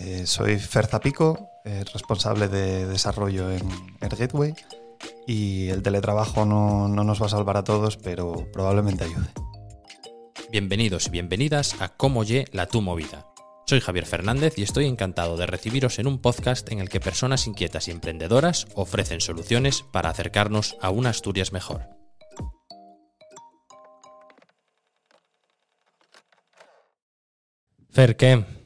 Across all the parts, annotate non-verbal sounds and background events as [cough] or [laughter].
Eh, soy Fer Zapico, eh, responsable de desarrollo en AirGateway y el teletrabajo no, no nos va a salvar a todos, pero probablemente ayude. Bienvenidos y bienvenidas a Cómo Ye la Tu Movida. Soy Javier Fernández y estoy encantado de recibiros en un podcast en el que personas inquietas y emprendedoras ofrecen soluciones para acercarnos a una Asturias mejor. Fer, ¿qué?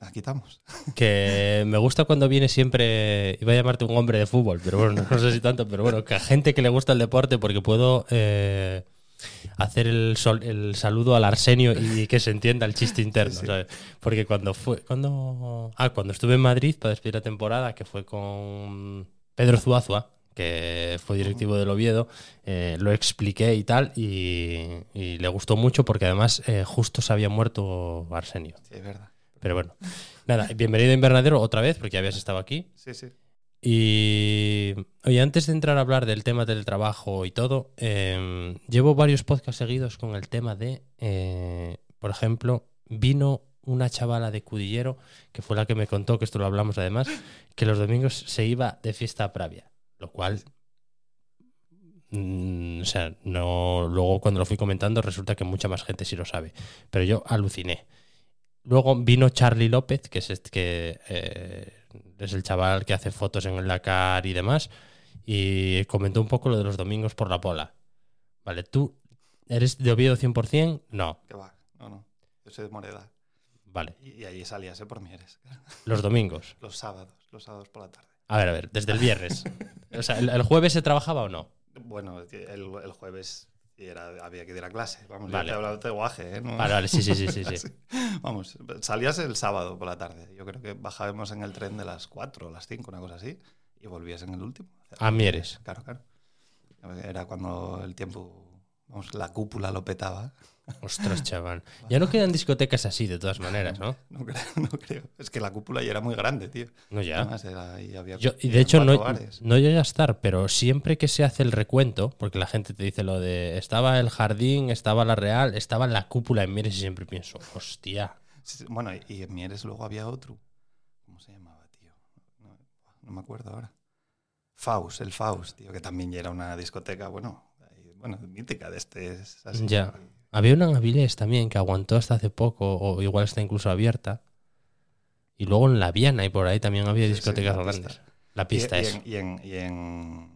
Aquí estamos. Que me gusta cuando viene siempre, iba a llamarte un hombre de fútbol, pero bueno, no sé si tanto, pero bueno, que a gente que le gusta el deporte porque puedo eh, hacer el, sol- el saludo al Arsenio y que se entienda el chiste interno, Sí. ¿sabes? Porque cuando fue, cuando, ah, cuando estuve en Madrid para despedir la temporada, que fue con Pedro Zuazua, que fue directivo del Oviedo, eh, lo expliqué y tal, y, y le gustó mucho porque además eh, justo se había muerto Arsenio. Sí, es verdad. Pero bueno, nada, bienvenido a Invernadero otra vez, porque ya habías estado aquí. Sí, sí. Y oye, antes de entrar a hablar del tema del trabajo y todo, eh, llevo varios podcasts seguidos con el tema de, eh, por ejemplo, vino una chavala de Cudillero, que fue la que me contó, que esto lo hablamos además, que los domingos se iba de fiesta a Pravia, lo cual, mm, o sea, no, luego cuando lo fui comentando resulta que mucha más gente sí lo sabe, pero yo aluciné. Luego vino Charlie López, que es este que eh, es el chaval que hace fotos en el Dakar y demás, y comentó un poco lo de los domingos por la pola. Vale, ¿tú eres de Oviedo 100%? No, Que va. No, no. Yo soy de Moreda. vale. Y, y ahí salías, ¿eh? Por Mieres. [laughs] Los domingos. Los sábados. Los sábados por la tarde. A ver, a ver, desde el viernes. [laughs] O sea, ¿el, el jueves se trabajaba o no? Bueno, el, el jueves y era, había que ir a clase. Vamos, Vale. yo te he hablado de guaje, ¿eh? No- Vale, vale, sí, sí, sí, sí. sí. [laughs] Vamos, salías el sábado por la tarde. Yo creo que bajábamos en el tren de las 4 o las 5, una cosa así, y volvías en el último. A Mieres. Claro, claro. Era cuando el tiempo, vamos, la cúpula lo petaba. Ostras, chaval. Ya no quedan discotecas así, de todas maneras, ¿no? [laughs] No creo, no creo. Es que la cúpula ya era muy grande, tío. No, ya. Además, era, y había Yo- y de hecho no, bares. no llega a estar, pero siempre que se hace el recuento, porque la gente te dice lo de estaba el jardín, estaba la Real, estaba la cúpula en Mieres y siempre pienso, hostia. Bueno, y- en Mieres luego había otro. ¿Cómo se llamaba, tío? No, no me acuerdo ahora. Faust, el Faust, tío, que también ya era una discoteca, bueno, bueno, mítica de este. es así. Ya. Había una en Avilés también que aguantó hasta hace poco, o igual está incluso abierta. Y luego en La Viana y por ahí también había Sí, sí, discotecas la grandes. La pista y es. en, y, en, y en-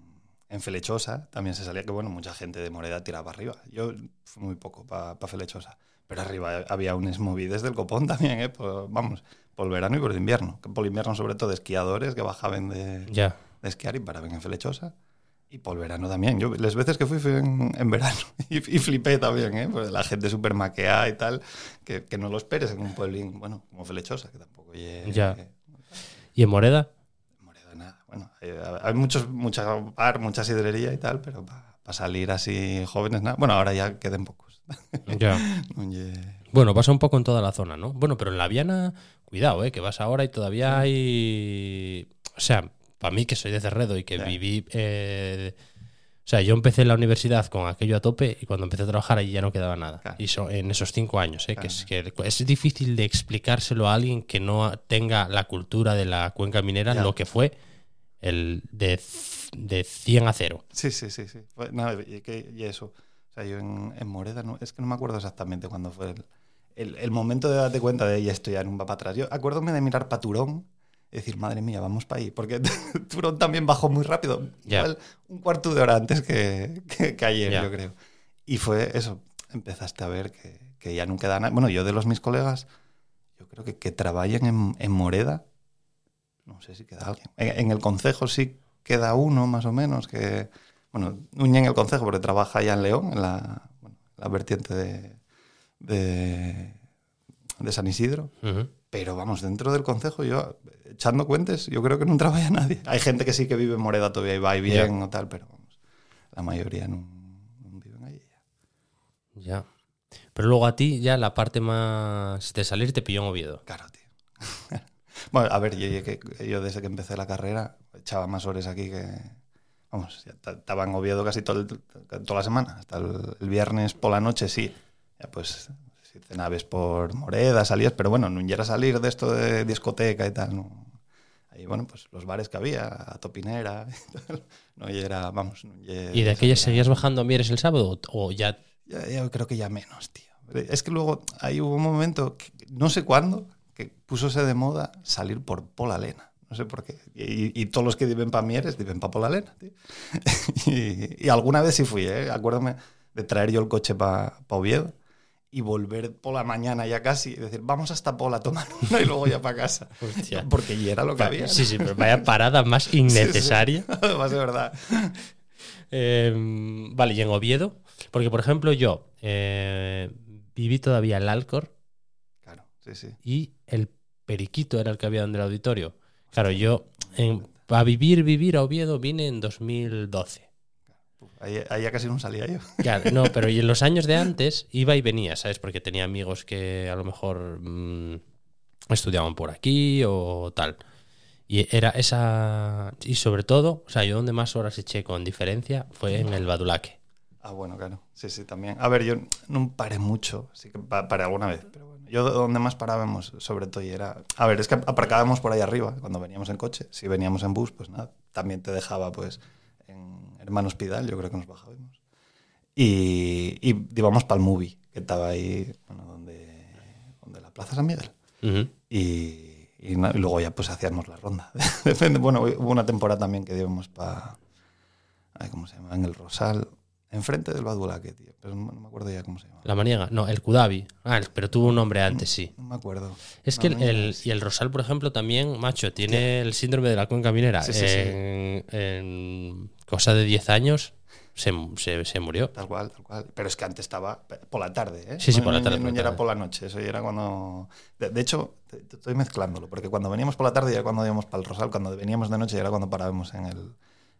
en Felechosa también se salía que, bueno, mucha gente de Moreda tiraba arriba. Yo fui muy poco para Felechosa. Pero arriba había unos movides del copón [laughs] también, ¿eh? Por- vamos, por el verano y por el invierno. Por el invierno, sobre todo, esquiadores que bajaban de, Ya. de esquiar y paraban en Felechosa. Y por el verano también. Yo las veces que fui fui en, en verano [laughs] y, y flipé también, ¿eh? Pues la gente súper maqueada y tal, que, que no lo esperes en un pueblín, bueno, como Felechosa, que tampoco lle- Ya. ¿Y en Moreda? Moreda nada. Bueno, hay, hay muchos, mucha bar, mucha sidrería y tal, pero para salir así jóvenes, nada. Bueno, ahora ya queden pocos. [laughs] Ya. No Bueno, pasa un poco en toda la zona, ¿no? Bueno, pero en La Viana, cuidado, ¿eh? Que vas ahora y todavía hay... O sea, para mí que soy de Cerredo y que Ya. viví... eh, O sea, yo empecé en la universidad con aquello a tope y cuando empecé a trabajar allí ya no quedaba nada. Claro. Y so- en esos cinco años, ¿eh? Que, es, Claro. que es difícil de explicárselo a alguien que no tenga la cultura de la cuenca minera, Ya. lo que fue el de, de 100 a 0. Sí, sí, sí. sí. No, y, y eso. O sea, yo en, en Moreda, no, es que no me acuerdo exactamente cuándo fue el, el, el momento de darte cuenta de, y esto ya no va para atrás. Yo acuérdome de mirar para Turón y decir, madre mía, vamos para ahí. Porque [laughs] Turón también bajó muy rápido. Ya. Igual un cuarto de hora antes que, que, que ayer, Ya. yo creo. Y fue eso. Empezaste a ver que, que ya no queda nada. Bueno, yo de los mis colegas, yo creo que que trabajan en, en Moreda, no sé si queda alguien. En, en el concejo sí queda uno, más o menos, que... Bueno, Nuña en el concejo, porque trabaja allá en León, en la, bueno, la vertiente de, de, de San Isidro. Pero vamos, dentro del concejo, yo, echando cuentes, yo creo que no trabaja nadie. Hay gente que sí que vive en Moreda todavía y va y bien o tal, pero vamos, la mayoría no, no viven allí. Ya. Pero luego a ti ya la parte más de salir te pilló en Oviedo. Claro, tío. [laughs] bueno, a ver, yo, yo yo desde que empecé la carrera echaba más horas aquí que... Vamos, ya ta- estaba en Oviedo casi todo el- toda la semana. Hasta el, el viernes por la noche, sí. Ya pues, si cenabes por Moreda, salías, pero bueno, no era salir de esto de discoteca y tal, no. Ahí, bueno, pues los bares que había, a Topinera, [laughs] y tal, no era, vamos. no ye- ¿Y de aquellas seguías bajando a Mieres el sábado o ya Ya, ya creo que ya menos, tío. Es que luego ahí hubo un momento, que, no sé cuándo, que pusose de moda salir por Pola Lena. No sé por qué. Y, y todos los que viven para Mieres viven para Pola Lena, tío. [laughs] y, y alguna vez sí fui, ¿eh? Acuérdame de traer yo el coche para Oviedo y volver por la mañana ya casi y decir, vamos hasta Pola a tomar [laughs] una y luego ya para casa. Hostia. [laughs] Porque ya era lo que había. Sí, sí, pero vaya parada más [laughs] innecesaria. Además, de verdad. Eh, vale, y en Oviedo, porque por ejemplo yo eh, viví todavía el Alcor Claro, sí, sí. y el Periquito era el que había donde el auditorio. Claro, yo para vivir, vivir a Oviedo vine en 2012. Ahí, ahí ya casi no salía yo. Claro, no, pero y en los años de antes iba y venía, ¿sabes? Porque tenía amigos que a lo mejor mm, estudiaban por aquí o tal. Y era esa. Y sobre todo, o sea, yo donde más horas eché con diferencia fue en el Badulaque. Ah, bueno, claro. Sí, sí, también. A ver, yo no paré mucho, sí que pa- paré alguna vez, pero bueno. Yo donde más parábamos, sobre todo, y era... A ver, es que aparcábamos por ahí arriba cuando veníamos en coche. Si veníamos en bus, pues nada, también te dejaba, pues, en Hermanos Pidal, yo creo que nos bajábamos. Y, y íbamos para el movie, que estaba ahí, bueno, donde, donde la Plaza San Miguel. Y, y luego ya pues hacíamos la ronda. [laughs] Depende. Bueno, hubo una temporada también que íbamos para. ¿Cómo se llama? En el Rosal. Enfrente del Badulaque, tío. Pero no, me acuerdo ya cómo se llama. La maniega. No, el Kudabi. Ah, pero tuvo un nombre antes, sí. No me acuerdo. Es que el, y el Rosal, por ejemplo, también, macho, tiene el síndrome de la cuenca minera. Sí, sí, sí. en, en cosa de 10 años se, se- se murió. Tal cual, tal cual. Pero es que antes estaba por la tarde, ¿eh? Sí, sí, No- por la no- tarde, No, la era por la noche, eso ya era cuando... De, de hecho, te- te estoy mezclándolo, porque cuando veníamos por la tarde ya era cuando íbamos para el Rosal, cuando veníamos de noche ya era cuando parábamos en el,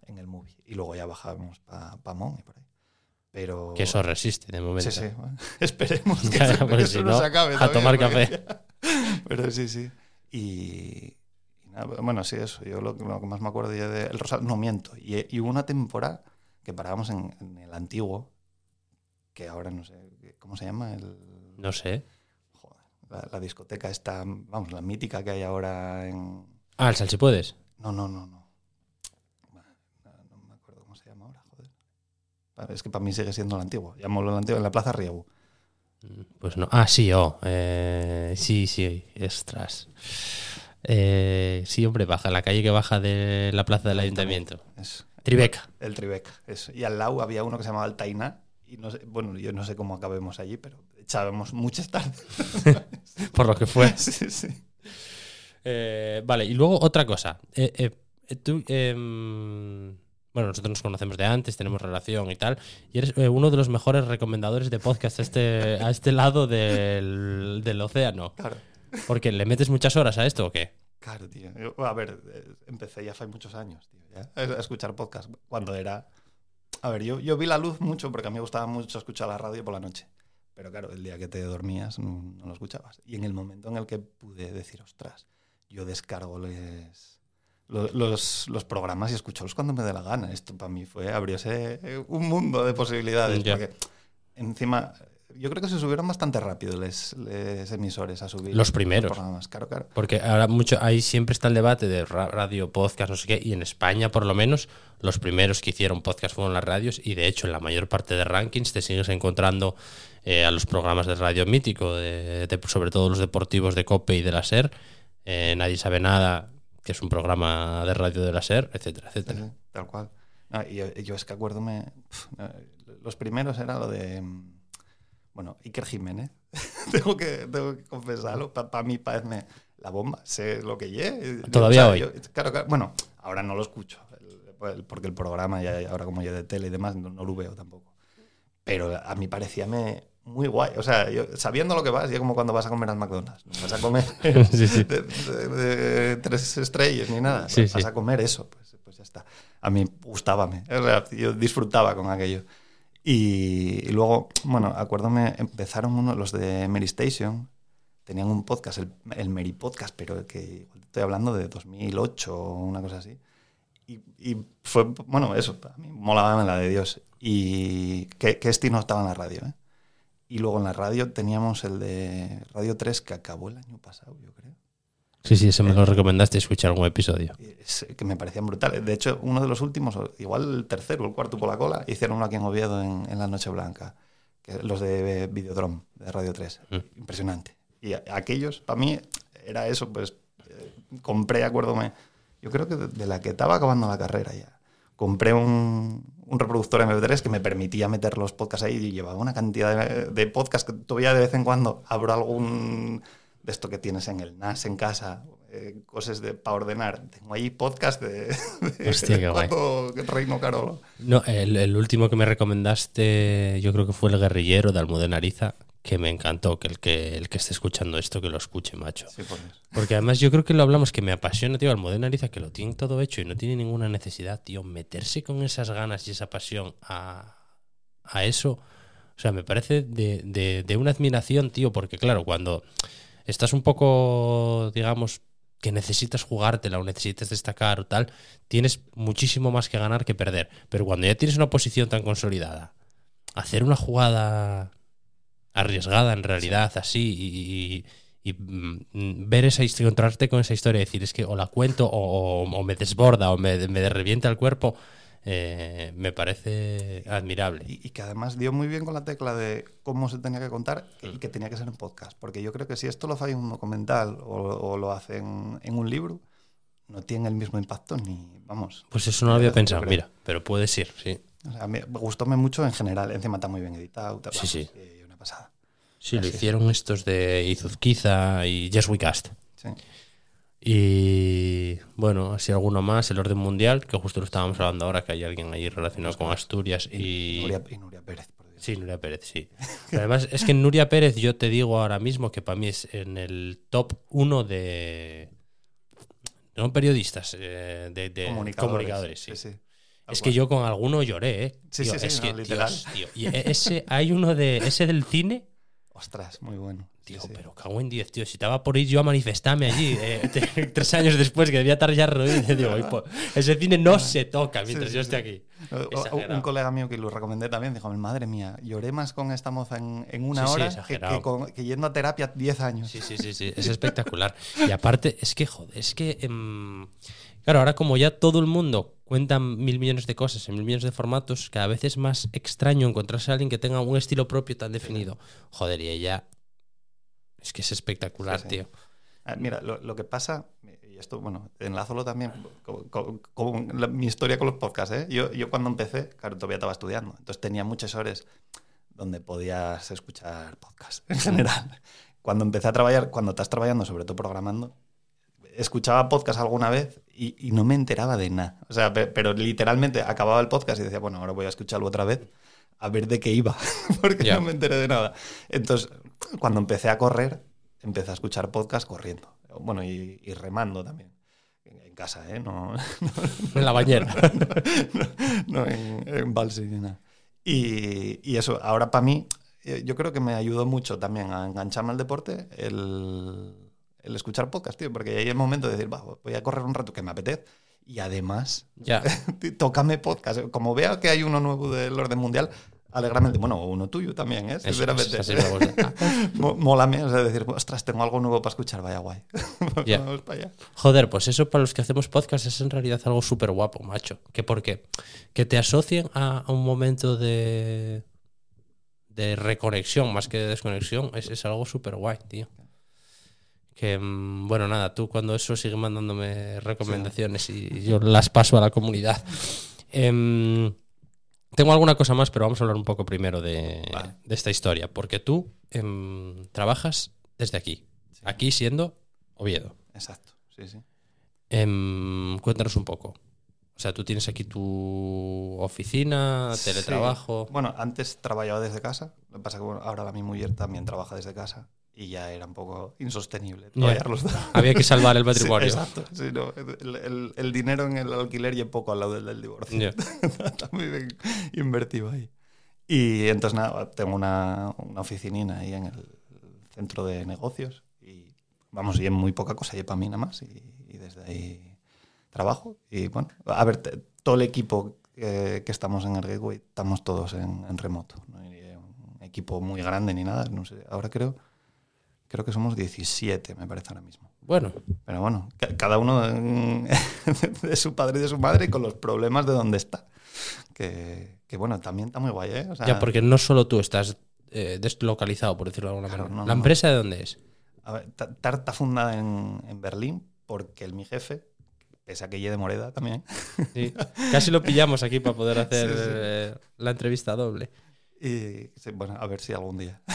en el movie. Y luego ya bajábamos para pa Mon y por ahí. Pero... Que eso resiste de momento. Sí, sí. bueno, [laughs] esperemos [laughs] que, Ya, eso, que si no no, se acabe. a todavía, tomar porque- [laughs] Pero sí, sí. Y, bueno, sí, eso. Yo lo, lo que más me acuerdo ya de El Rosal, no miento. Y, y hubo una temporada que parábamos en, en el antiguo, que ahora no sé, ¿cómo se llama? El, No sé. joder, la, la discoteca esta, vamos, la mítica que hay ahora en... Ah, el salchipuedes. No, no, no, no. No, no me acuerdo cómo se llama ahora, joder. Es que para mí sigue siendo el antiguo. Llámalo el antiguo, en la Plaza Riego. Pues no. Ah, sí, oh. eh, sí, sí, ostras. Eh, sí, hombre, baja. La calle que baja de la plaza del ayuntamiento. Tribeca. El Tribeca, eso. Y al lado había uno que se llamaba el Tainá. Y no sé, bueno, yo no sé cómo acabemos allí, pero echábamos muchas tardes. [laughs] Por lo que fue. sí, sí. Eh, vale, y luego otra cosa. Eh, eh, eh, tú, em, bueno, nosotros nos conocemos de antes, tenemos relación y tal, y eres uno de los mejores recomendadores de podcast a este, a este lado del, del océano. Claro. Porque le metes muchas horas a esto o qué? Claro, tío. Yo, a ver, eh, empecé ya hace muchos años, tío, ya, a escuchar podcast. Cuando era. A ver, yo, yo vi la luz mucho porque a mí me gustaba mucho escuchar la radio por la noche. Pero claro, el día que te dormías no, no lo escuchabas. Y en el momento en el que pude decir, ostras, yo descargo les, lo- los, los programas y escucharlos cuando me dé la gana. Esto para mí fue, abrióse eh, un mundo de posibilidades. Ya. Porque encima, yo creo que se subieron bastante rápido les emisores a subir Los primeros. programas. Claro, claro. Porque ahora mucho, ahí siempre está el debate de ra- radio, podcast, no sé qué, y en España por lo menos los primeros que hicieron podcast fueron las radios y de hecho en la mayor parte de rankings te sigues encontrando eh, a los programas de radio mítico, de- de- sobre todo los deportivos de COPE y de la SER, eh, Nadie sabe nada, que es un programa de radio de la SER, etcétera, etcétera. sí, tal cual. Y yo, yo es que acuérdome, pf, no, los primeros era lo de, mm, bueno, Iker Jiménez, [laughs] tengo, que, tengo que confesarlo, para mí parece la bomba, sé lo que lle. Todavía hoy. claro, claro, bueno, ahora no lo escucho, el- el- porque el programa, ya, ahora como ya de tele y demás, no, no lo veo tampoco. Pero a mí parecíame muy guay. O sea, yo, sabiendo lo que vas, ya como cuando vas a comer al McDonald's. No vas a comer [laughs] Sí, sí. de, de- de tres estrellas ni nada. Sí, vas a comer eso. Pues, pues ya está. A mí gustábame. O sea, yo disfrutaba con aquello. Y, luego, bueno, acuérdame, empezaron uno, los de Mary Station. Tenían un podcast, el, el Mary Podcast, pero que estoy hablando de 2008 o una cosa así. Y, y fue, bueno, eso, a mí molaba la de Dios. Y que, que este no estaba en la radio, ¿eh? Y luego en la radio teníamos el de Radio 3 que acabó el año pasado, yo creo. Sí, sí, ese me lo recomendaste escuchar algún episodio. Es- que me parecían brutales. De hecho, uno de los últimos, igual el tercero o el cuarto por la cola, hicieron uno aquí en Oviedo en, en la Noche Blanca. Que los de Videodrome, de Radio 3. Mm. Impresionante. Y aquellos, para mí, era eso, pues eh, compré, acuérdome, yo creo que de, de la que estaba acabando la carrera ya. Compré un, un reproductor MP3 que me permitía meter los podcasts ahí y llevaba una cantidad de, de podcasts que todavía de vez en cuando abro algún de esto que tienes en el NAS en casa, eh, cosas de, para ordenar. Tengo ahí podcast de, de Hostia, cuando Reino Carolo. No, el, el último que me recomendaste, yo creo que fue el guerrillero de Almudena Ariza, que me encantó, que el que el que esté escuchando esto, que lo escuche, macho. Sí, por. Porque además yo creo que lo hablamos, que me apasiona, tío, Almudena Ariza, que lo tiene todo hecho y no tiene ninguna necesidad, tío, meterse con esas ganas y esa pasión a, a eso. O sea, me parece de, de, de una admiración, tío, porque claro, cuando estás un poco, digamos, que necesitas jugártela o necesitas destacar o tal, tienes muchísimo más que ganar que perder. Pero cuando ya tienes una posición tan consolidada, hacer una jugada arriesgada en realidad, así, y, y, mm, ver esa historia, encontrarte con esa historia, decir, es que o la cuento o, o- o me desborda o me, me revienta el cuerpo, eh, me parece admirable. Y, y que además dio muy bien con la tecla de cómo se tenía que contar y que tenía que ser en podcast. Porque yo creo que si esto lo hace en un documental o, o lo hace en, un libro, no tiene el mismo impacto ni, vamos. Pues eso no lo había pensado, creo. mira, pero puede ser, sí. O sea, me me gustóme mucho en general. Encima está muy bien editado. tal, Sí, sí. una pasada. Sí, lo es. hicieron estos de Izuzquiza y Yes We Cast. Sí. Y bueno, así alguno más, el orden mundial, que justo lo estábamos hablando ahora, que hay alguien ahí relacionado con Asturias y... Nuria, y Nuria Pérez, por Dios. Sí, Nuria Pérez, sí. Pero además, es que Nuria Pérez, yo te digo ahora mismo que para mí es en el top uno de. No periodistas, eh, de, de comunicadores. sí. sí. Es que yo con alguno lloré, ¿eh? Sí, Tío, sí, sí, es no, que, literal. Dios, tío. Y ese, hay uno de. Ese del cine. Ostras, muy bueno. Tío, sí. pero cago en 10, tío. Si estaba por ir yo a manifestarme allí, eh, [laughs] tres años después, que debía estar ya reunido, [laughs] digo, "Ay, po, ese cine no se toca mientras Sí, yo esté aquí. Exagerado. Un colega mío que lo recomendé también dijo, madre mía, lloré más con esta moza en, en una hora que, exagerado. que con- que yendo a terapia 10 años. Sí, sí, sí, sí, es espectacular. Y aparte, es que, joder, es que. em, claro, ahora como ya todo el mundo cuenta mil millones de cosas en mil millones de formatos, cada vez es más extraño encontrarse a alguien que tenga un estilo propio tan definido. Joder, y ella. Es que es espectacular, Sí, sí. tío. Ah, Mira, lo, lo que pasa, y esto, bueno, enlázalo también con, con- con la- mi historia con los podcasts. ¿eh? Yo, yo cuando empecé, claro, todavía estaba estudiando, entonces tenía muchas horas donde podías escuchar podcasts en general. Cuando empecé a trabajar, cuando estás trabajando, sobre todo programando, escuchaba podcast alguna vez y, y no me enteraba de nada. O sea, pe- pero literalmente acababa el podcast y decía, bueno, ahora voy a escucharlo otra vez a ver de qué iba, [laughs] porque Ya. no me enteré de nada. Entonces, cuando empecé a correr, empecé a escuchar podcast corriendo. Bueno, y, y remando también. En, en casa, ¿eh? No, [laughs] En la bañera. [laughs] no en, en balsa ni nada. Y, y eso, ahora para mí, eh, yo creo que me ayudó mucho también a engancharme al deporte el, el escuchar podcast, tío, porque hay el momento de decir, va, voy a correr un rato que me apetece. Y además, ya. [laughs] tócame podcast. Como vea que hay uno nuevo del orden mundial, alegrame. el- Bueno, uno tuyo también, ¿eh? Eso, Sinceramente. eso, así me gusta. Mo- Mólame, o sea, decir, ostras, tengo algo nuevo para escuchar, vaya guay. [laughs] Ya. Vamos para allá. Joder, pues eso para los que hacemos podcast es en realidad algo súper guapo, macho. ¿Que por qué? Que te asocien a, a un momento de, de reconexión más que de desconexión es, es algo súper guay, tío. Que, mm, bueno, nada, tú cuando eso sigue mandándome recomendaciones y yo las paso a la comunidad. Em, tengo alguna cosa más, pero vamos a hablar un poco primero de, Vale. de esta historia. Porque tú em, trabajas desde aquí. Aquí siendo Oviedo. Exacto, sí, sí. Em, cuéntanos un poco. O sea, tú tienes aquí tu oficina, Sí. teletrabajo. Bueno, antes trabajaba desde casa. Lo que pasa es que bueno, ahora mi mujer también trabaja desde casa y ya era un poco insostenible. Había que salvar el [laughs] Sí, matrimonio. exacto. sí, no, el, el- el dinero en el alquiler y un poco al lado del, del divorcio. [laughs] Muy bien invertido ahí. Y entonces nada, tengo una, una oficinina ahí en el centro de negocios y vamos, y en muy poca cosa, y para mí nada más. Y, y desde ahí trabajo. Y bueno, a ver, te- todo el equipo que, que estamos en el Gateway estamos todos en, en remoto. ¿no? Y en, equipo muy grande ni nada, no sé, ahora creo, creo que somos 17, me parece ahora mismo. Bueno, Pero bueno, ca- cada uno [laughs] de su padre y de su madre y con los problemas de donde está. Que, que bueno, también está muy guay, ¿eh? O sea, ya porque no solo tú estás eh, deslocalizado, por decirlo de alguna Claro, manera. no, ¿La no. empresa de dónde es? a ver, Ta- Tar está fundada en, en Berlín porque el mi jefe, pese a que de Moreda también, Sí. Casi lo pillamos aquí para poder [laughs] hacer Sí, sí. eh, la entrevista doble. Y bueno, a ver si algún día. [laughs]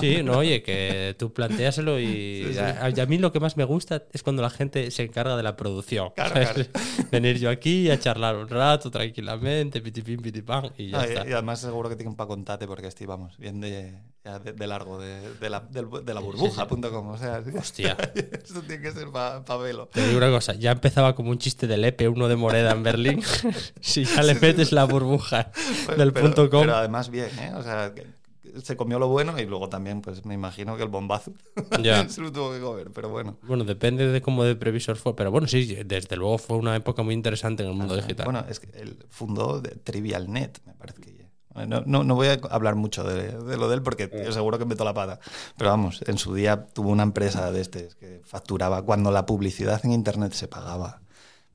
Sí, no, oye, que tú planteaselo y Sí, sí. A, y a mí lo que más me gusta es cuando la gente se encarga de la producción. Claro, ¿sabes? [laughs] Venir yo aquí a charlar un rato tranquilamente, pitipim, pitipam, y ya Ah, y, está. y además seguro que tienen para contarte porque estoy, vamos, bien de, de, de largo, de, de la, de la burbuja.com. O sea, Hostia. [laughs] esto tiene que ser para velo. Te digo una cosa, ya empezaba como un chiste del EPE, uno de Moreda en Berlín. si ya le metes la burbuja del pero, punto com. pero además bien, ¿eh? O sea, se comió lo bueno y luego también, pues me imagino que el bombazo [laughs] Ya. se lo tuvo que comer, pero bueno. Bueno, depende de cómo de previsor fue, pero bueno, sí, desde luego fue una época muy interesante en el mundo digital. Bueno, es que él fundó TrivialNet, me parece que. No, no, no voy a hablar mucho de, de lo de él porque Mm. yo seguro que meto la pata. Pero vamos, en su día tuvo una empresa de este que facturaba cuando la publicidad en Internet se pagaba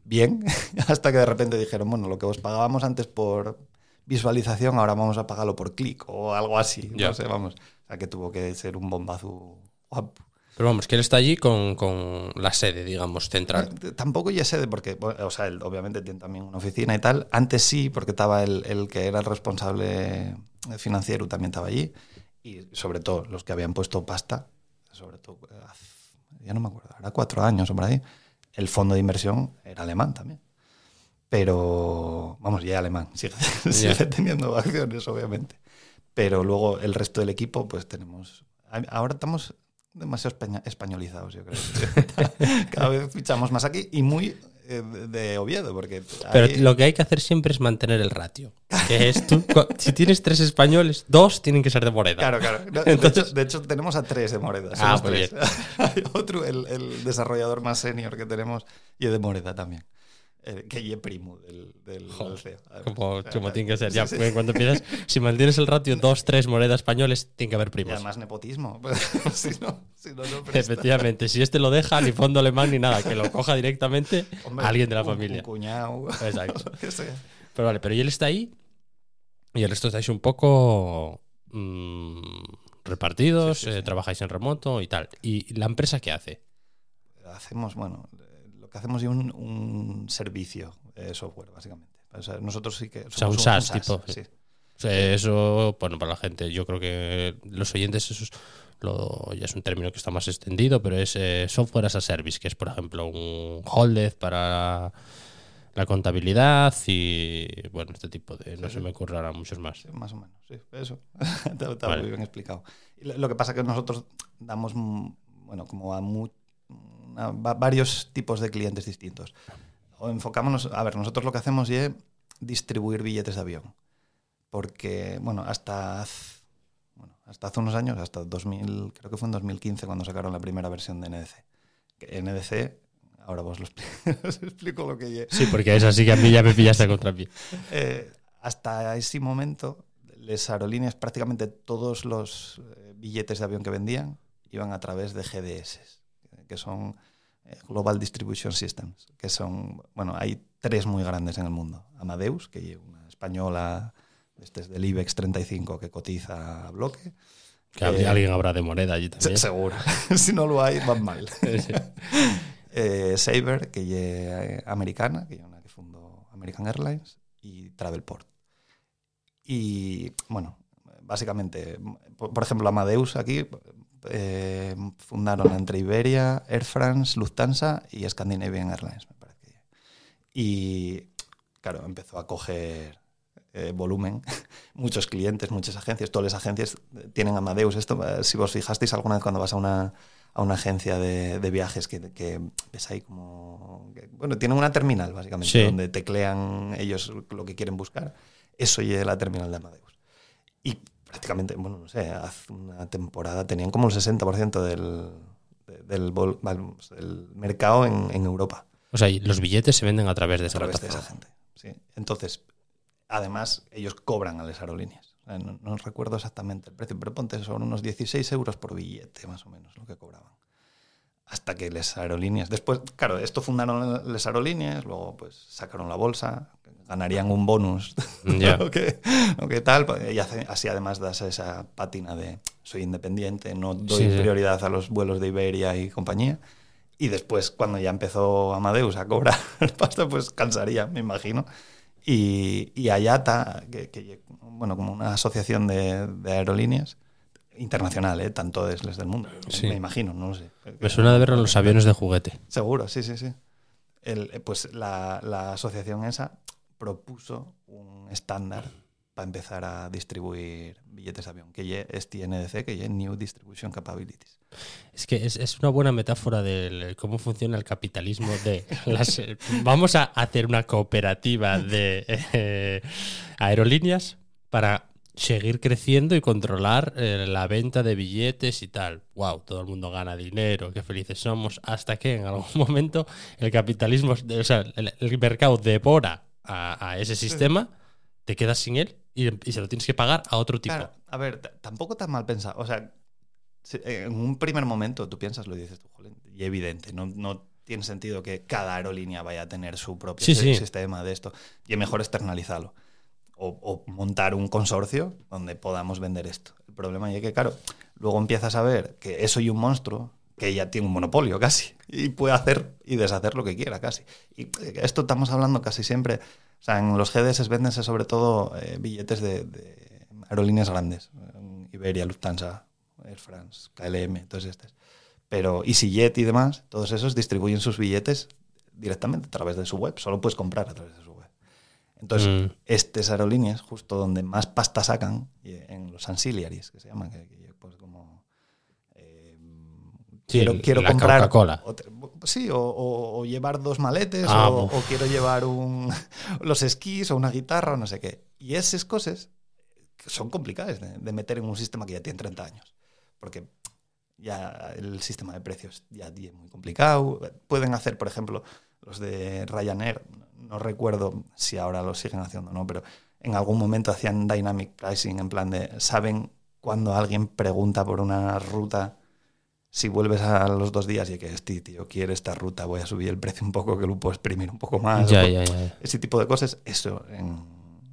bien, [laughs] hasta que de repente dijeron, bueno, lo que os pagábamos antes por visualización, ahora vamos a pagarlo por clic o algo así. Ya. No sé, vamos. O sea, que tuvo que ser un bombazo guapo. Pero vamos, que él está allí con, con la sede, digamos, central. Eh, Tampoco ya sé de porque, o sea, él obviamente tiene también una oficina y tal. Antes sí, porque estaba el, el que era el responsable financiero, también estaba allí. Y sobre todo los que habían puesto pasta, sobre todo, eh, ya no me acuerdo, era cuatro años o por ahí. El fondo de inversión era alemán también. Pero, vamos, ya alemán, [laughs] sigue, sigue teniendo acciones, obviamente. Pero luego el resto del equipo, pues tenemos. Ahora estamos demasiado españolizados, yo creo. [laughs] Cada vez fichamos más aquí y muy eh, de de Oviedo, porque. Pero lo que hay que hacer siempre es mantener el ratio. Que es tú, si tienes tres españoles, dos tienen que ser de Moreda. Claro, claro. No, de, [laughs] Entonces- hecho, de hecho, tenemos a tres de Moreda. Ah, muy tres. Hay otro, el, el desarrollador más senior que tenemos, y es de Moreda también. Eh, que es primo del, del, Joder, del CEO. Como, como tiene que ser. Ya, [laughs] sí. porque cuando empiezas, si mantienes el ratio dos, tres Moreda españoles, tiene que haber Y primos. además nepotismo. [laughs] si no, si no, no presta. Efectivamente, si este lo deja, ni fondo alemán ni nada, que lo coja directamente [laughs] Hombre, alguien de la un- Un familia. cuñado. Exacto. Pero vale, pero y él está ahí y el resto estáis un poco mm, repartidos, Sí, eh, trabajáis en remoto y tal. ¿Y la empresa qué hace? hacemos, bueno, eh, que hacemos es un, un servicio de software, básicamente. O sea, nosotros sí que. O sea, un SaaS, tipo, sí. O sea, eso, bueno, para la gente, yo creo que los oyentes, eso es, lo, ya es un término que está más extendido, pero es eh, software as a service, que es, por ejemplo, un Holded para la contabilidad y, bueno, este tipo de, no Sí, se me ocurre ahora muchos más. Más o menos, sí, eso. [laughs] está está Vale. muy bien explicado. Y lo, que pasa es que nosotros damos, bueno, como a mu- varios tipos de clientes distintos. O enfocámonos, a ver, nosotros lo que hacemos es distribuir billetes de avión. Porque, bueno, hasta, bueno, hasta hace unos años, hasta 2000, creo que fue en 2015 cuando sacaron la primera versión de NDC. Que NDC, ahora vos lo explico, [laughs] os explico lo que es. Sí, porque es así que a mí ya me pillaste a contrapié. [laughs] Eh, hasta ese momento, las aerolíneas, prácticamente todos los eh, billetes de avión que vendían iban a través de GDS, que son eh, Global Distribution Systems, que son, bueno, hay tres muy grandes en el mundo. Amadeus, que es una española, este es del IBEX 35 que cotiza a bloque. Que Eh, alguien habrá de moneda allí también. Seguro. [laughs] si no lo hay, van mal. [laughs] Sí. [laughs] eh, Sabre, que es eh, americana, que es una que fundó American Airlines, y Travelport. Y bueno, básicamente, por, por ejemplo, Amadeus aquí eh, fundaron entre Iberia, Air France, Lufthansa y Scandinavian Airlines, me parece. Y claro, empezó a coger eh, volumen, [laughs] muchos clientes, muchas agencias, todas las agencias tienen Amadeus. Esto, eh, si vos fijasteis alguna vez cuando vas a una, a una agencia de, de viajes que, que ves ahí como... que, bueno, tienen una terminal, básicamente, Sí. donde teclean ellos lo que quieren buscar. Eso es la terminal de Amadeus. Y prácticamente, bueno, no sé, hace una temporada tenían como el 60% del, de- del, vol- vamos, del mercado en, en Europa O sea, y los billetes se venden a través de a esa través de esa gente. Sí. Entonces, además, ellos cobran a las aerolíneas. No, no recuerdo exactamente el precio, pero ponte son unos 16 euros por billete, más o menos, lo que cobraban. Hasta que les aerolíneas. Después, claro, esto fundaron las aerolíneas, luego pues sacaron la bolsa, ganarían un bonus. [laughs] Ya. o, que, o que tal. Y hace- así además das esa pátina de soy independiente, no doy Sí, sí. prioridad a los vuelos de Iberia y compañía. Y después, cuando ya empezó Amadeus a cobrar [laughs] pasta, pues cansaría, me imagino. Y, y Ayata, que, que, bueno, como una asociación de, de aerolíneas internacional, ¿eh? tanto es del mundo, Sí. me imagino, no lo sé. Me suena de verlo en los aviones de juguete. Seguro, sí, sí, sí. El- eh, pues la, la asociación esa propuso un estándar para empezar a distribuir billetes de avión, que es TNDC, que es New Distribution Capabilities. Es que es, es una buena metáfora de cómo funciona el capitalismo de [laughs] las, vamos a hacer una cooperativa de [laughs] eh, aerolíneas para seguir creciendo y controlar eh, la venta de billetes y tal. Wow, todo el mundo gana dinero, qué felices somos, hasta que en algún [laughs] momento el capitalismo, o sea, el, el mercado devora a, a ese sistema, te quedas sin él y, y se lo tienes que pagar a otro tipo. Claro, a ver, tampoco tan mal pensado. O sea, si- en un primer momento tú piensas, lo dices tú, jolín, y evidente, no, no tiene sentido que cada aerolínea vaya a tener su propio Sí, si- sí. sistema de esto. Y es mejor externalizarlo. O, montar un consorcio donde podamos vender esto. El problema es que, claro, luego empiezas a ver que eso y un monstruo que ya tiene un monopolio casi [laughs] y puede hacer y deshacer lo que quiera casi. Y eh, esto estamos hablando casi siempre. O sea, en los GDS vendense sobre todo eh, billetes de, aerolíneas grandes. eh, Iberia, Lufthansa, Air France, KLM, todos estos. Pero EasyJet y demás, todos esos distribuyen sus billetes directamente a través de su web. Solo puedes comprar a través de su web. Entonces, Mm. estas aerolíneas, justo donde más pasta sacan, en los ancillaries, que se llaman, que, que, pues como... eh, Sí, quiero, quiero la comprar... Coca-Cola. sí, o, o- o llevar dos maletes, Ah, o quiero llevar un, [laughs] los esquís o una guitarra o no sé qué. Y esas cosas son complicadas de, de meter en un sistema que ya tiene 30 años. Porque ya el sistema de precios ya es muy complicado. Pueden hacer, por ejemplo, los de Ryanair, no recuerdo si ahora lo siguen haciendo o no, pero en algún momento hacían dynamic pricing, en plan de, saben cuando alguien pregunta por una ruta, si vuelves a los dos días y que este tío quiere esta ruta, voy a subir el precio un poco, que lo puedo exprimir un poco más. Ya, o- ya, ya. ese tipo de cosas, eso, en-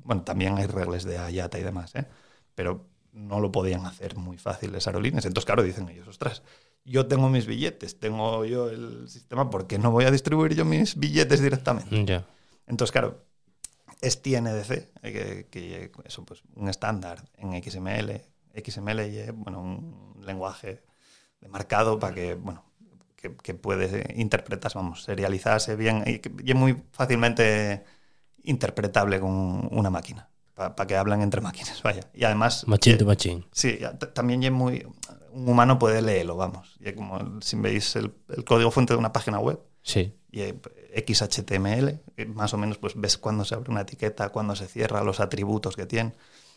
bueno, también hay reglas de Ayata y demás, ¿eh? pero no lo podían hacer muy fácil las aerolíneas. Entonces, claro, dicen ellos, ostras, yo tengo mis billetes, tengo yo el sistema, ¿por qué no voy a distribuir yo mis billetes directamente? Entonces, claro, es TNDC, eh, que, que eso, pues, un estándar en XML, XML y, eh, bueno, un lenguaje de marcado para que, bueno, que, que puede interpretarse, vamos, serializarse bien y, es muy fácilmente interpretable con una máquina, para que hablan entre máquinas, [laughs] vaya. Y además... Machine eh, to machine. Sí, también es muy... Un humano puede leerlo, vamos. Y como si veis el, el código fuente de una página web, Sí. y eh, XHTML, que más o menos pues ves cuándo se abre una etiqueta, cuándo se cierra, los atributos que tiene,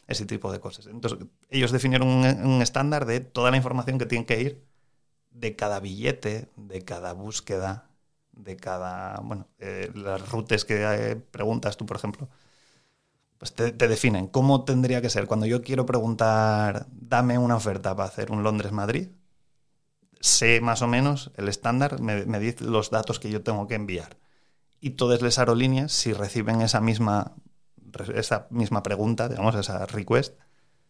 ese tipo de cosas. Entonces, ellos definieron un, un estándar de toda la información que tiene que ir de cada billete, de cada búsqueda, de cada, bueno, eh, las rutas que eh, preguntas tú, por ejemplo, pues te, definen cómo tendría que ser. Cuando yo quiero preguntar, dame una oferta para hacer un Londres-Madrid, sé más o menos el estándar, me, me dice los datos que yo tengo que enviar. Y todas las aerolíneas, si reciben esa misma, esa misma pregunta, digamos, esa request,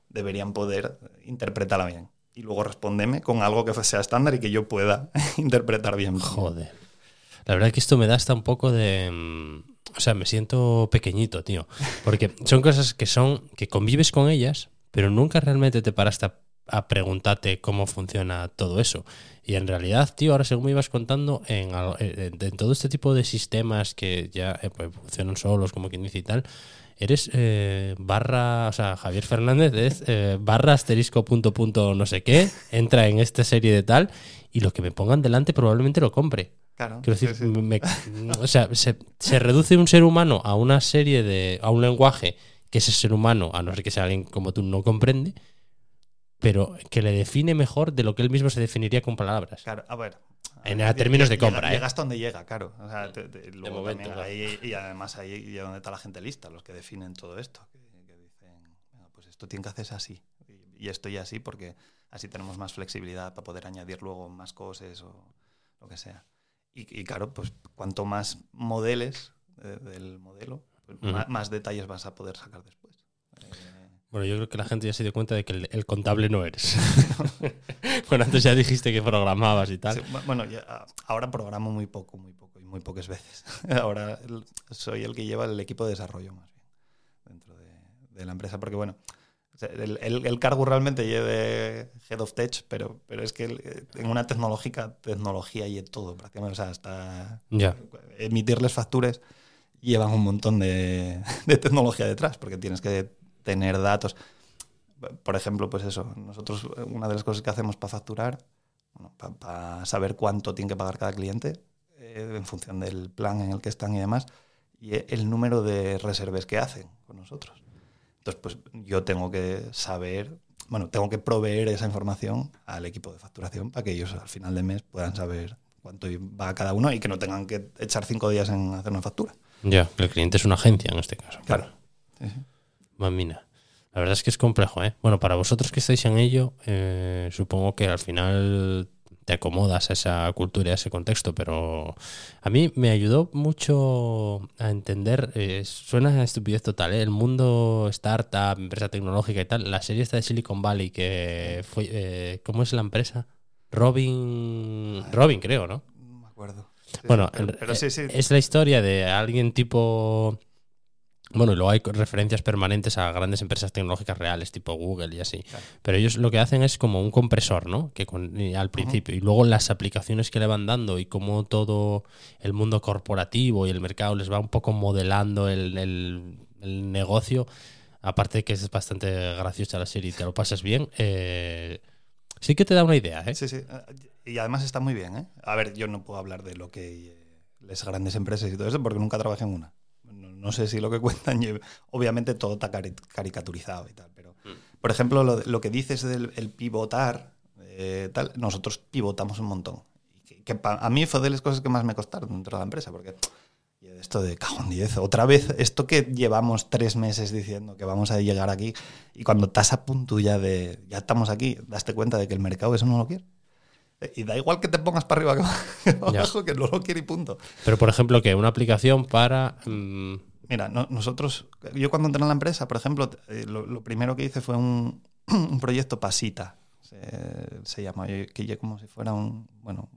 deberían poder interpretarla bien. Y luego respondeme con algo que sea estándar y que yo pueda [laughs] interpretar bien. Joder. La verdad es que esto me da hasta un poco de. O sea, me siento pequeñito, tío. Porque son cosas que son. que convives con ellas, pero nunca realmente te paraste a, preguntarte cómo funciona todo eso. Y en realidad, tío, ahora según me ibas contando, en, en- en todo este tipo de sistemas que ya eh, pues, funcionan solos, como quien dice y tal, eres eh, barra, o sea, Javier Fernández es eh, barra asterisco punto punto no sé qué, entra en esta serie de tal y lo que me pongan delante probablemente lo compre. Claro. Quiero sí, decir, sí. me- o sea, se, se reduce un ser humano a una serie de. a un lenguaje que ese ser humano, a no ser que sea alguien como tú, no comprende, pero que le define mejor de lo que él mismo se definiría con palabras. Claro, a ver. En- a términos de llega- compra, ¿eh? Llega hasta donde llega, claro. O sea, te- te- luego momento, también claro. ahí- y además ahí es donde está la gente lista, los que definen todo esto. Que, que dicen, "Venga, pues esto esto tiene que hacerse así. Y, y esto y así porque así tenemos más flexibilidad para poder añadir luego más cosas o lo que sea. Y, y claro, pues cuanto más modeles eh, del modelo, pues Ujú. más, más detalles vas a poder sacar después. Eh, Bueno, yo creo que la gente ya se dio cuenta de que el, el contable no eres. [laughs] [laughs] bueno, antes ya dijiste que programabas y tal. Sí, bu- bueno, ya, ahora programo muy poco, muy poco y muy pocas veces. [laughs] ahora soy el que lleva el equipo de desarrollo más bien dentro de, de la empresa, porque bueno, el, el- el cargo realmente lleve Head of Tech, pero, pero es que eh, en una tecnológica, tecnología y todo prácticamente, o sea, hasta emitirles facturas llevan un montón de, [laughs] de tecnología detrás, porque tienes que tener datos. Por ejemplo, pues eso, nosotros una de las cosas que hacemos para facturar, para saber cuánto tiene que pagar cada cliente, eh, en función del plan en el que están y demás, y el número de reserves que hacen con nosotros. Entonces, pues yo tengo que saber, bueno, tengo que proveer esa información al equipo de facturación para que ellos al final de mes puedan saber cuánto va cada uno y que no tengan que echar cinco días en hacer una factura. Ya, el cliente es una agencia en este caso. Claro. Sí, sí. Mamina. La verdad es que es complejo, ¿eh? Bueno, para vosotros que estáis en ello, eh, supongo que al final te acomodas a esa cultura y a ese contexto, pero a mí me ayudó mucho a entender, eh, suena a estupidez total, ¿eh? el mundo startup, empresa tecnológica y tal, la serie esta de Silicon Valley que fue, eh, ¿cómo es la empresa? Robin, Robin creo, ¿no? No me acuerdo. Sí, Bueno, pero, en- pero sí, sí. es la historia de alguien tipo. Bueno, y luego hay referencias permanentes a grandes empresas tecnológicas reales, tipo Google y así. Claro. Pero ellos lo que hacen es como un compresor, ¿no? Que con- al principio. Y luego las aplicaciones que le van dando y cómo todo el mundo corporativo y el mercado les va un poco modelando el, el- el negocio. Aparte de que es bastante graciosa la serie y te lo pasas bien. eh, sí que te da una idea, ¿eh? Sí, sí. Y además está muy bien, ¿eh? A ver, yo no puedo hablar de lo que las grandes empresas y todo eso porque nunca trabajé en una. No, sé si lo que [laughs] cuentan, obviamente todo está cari- caricaturizado y tal, pero por ejemplo, lo, lo que dices del el pivotar, eh, tal, nosotros pivotamos un montón. Que, que pa- a mí fue de las cosas que más me costaron dentro de la empresa, porque esto de cajón 10, otra vez, esto que llevamos tres meses diciendo que vamos a llegar aquí, y cuando estás a punto ya de, ya estamos aquí, daste cuenta de que el mercado eso no lo quiere. Y da igual que te pongas para arriba que [laughs] para Ya. abajo, que no lo quiere y punto. Pero, por ejemplo, que una aplicación para. mm, Mira, no- nosotros, yo cuando entré en la empresa, por ejemplo, eh, lo, primero que hice fue [clears throat] un, proyecto Pasita, se, se llama, yo- que yo como si fuera un, bueno,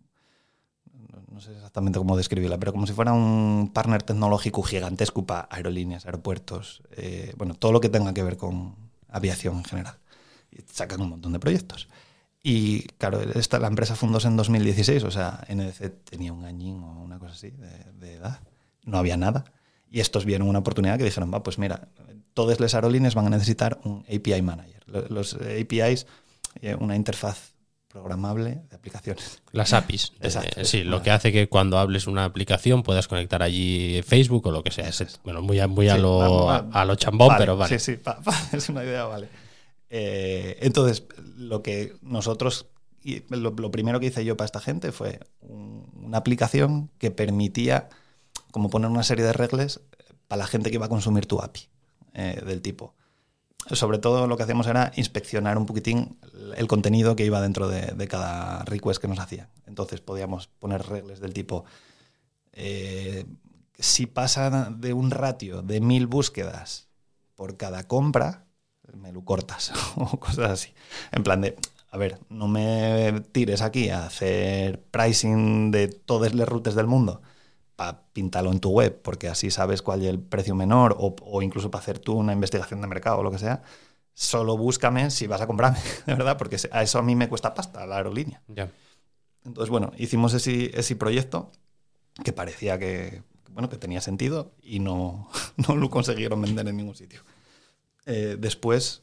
no, sé exactamente cómo describirla, pero como si fuera un partner tecnológico gigantesco para aerolíneas, aeropuertos, eh, bueno, todo lo que tenga que ver con aviación en general. Y sacan un montón de proyectos. Y claro, esta, la empresa fundóse en 2016, o sea, NDC tenía un añín o una cosa así de edad. No había nada. Y estos vieron una oportunidad que dijeron, va, pues mira, todas las aerolíneas van a necesitar un API manager. Lo- Los APIs, eh, una interfaz programable de aplicaciones. Las APIs. eh, [laughs] Exacto. sí, lo que hace que cuando hables una aplicación puedas conectar allí Facebook o lo que sea. Es-. Bueno, muy a, muy a lo, a, va- a lo chambón, Vale, pero vale. Sí, sí, [laughs] es una idea, vale. Eh, entonces, lo que nosotros, lo, lo primero que hice yo para esta gente fue un- una aplicación que permitía como poner una serie de reglas para la gente que iba a consumir tu API eh, del tipo. Sobre todo lo que hacíamos era inspeccionar un poquitín el contenido que iba dentro de, cada request que nos hacían. Entonces podíamos poner reglas del tipo, eh, si pasa de un ratio de mil búsquedas por cada compra, me lo cortas [laughs] o cosas así. En plan de, a ver, no me tires aquí a hacer pricing de todas las rutas del mundo para pintarlo en tu web, porque así sabes cuál es el precio menor o, o incluso para hacer tú una investigación de mercado o lo que sea. Solo búscame si vas a comprarme, [laughs] de verdad, porque a eso a mí me cuesta pasta, la aerolínea. Ya. Entonces, bueno, hicimos ese, ese proyecto que parecía que, bueno, que tenía sentido y no, [laughs] no lo consiguieron vender en ningún sitio. Eh, después,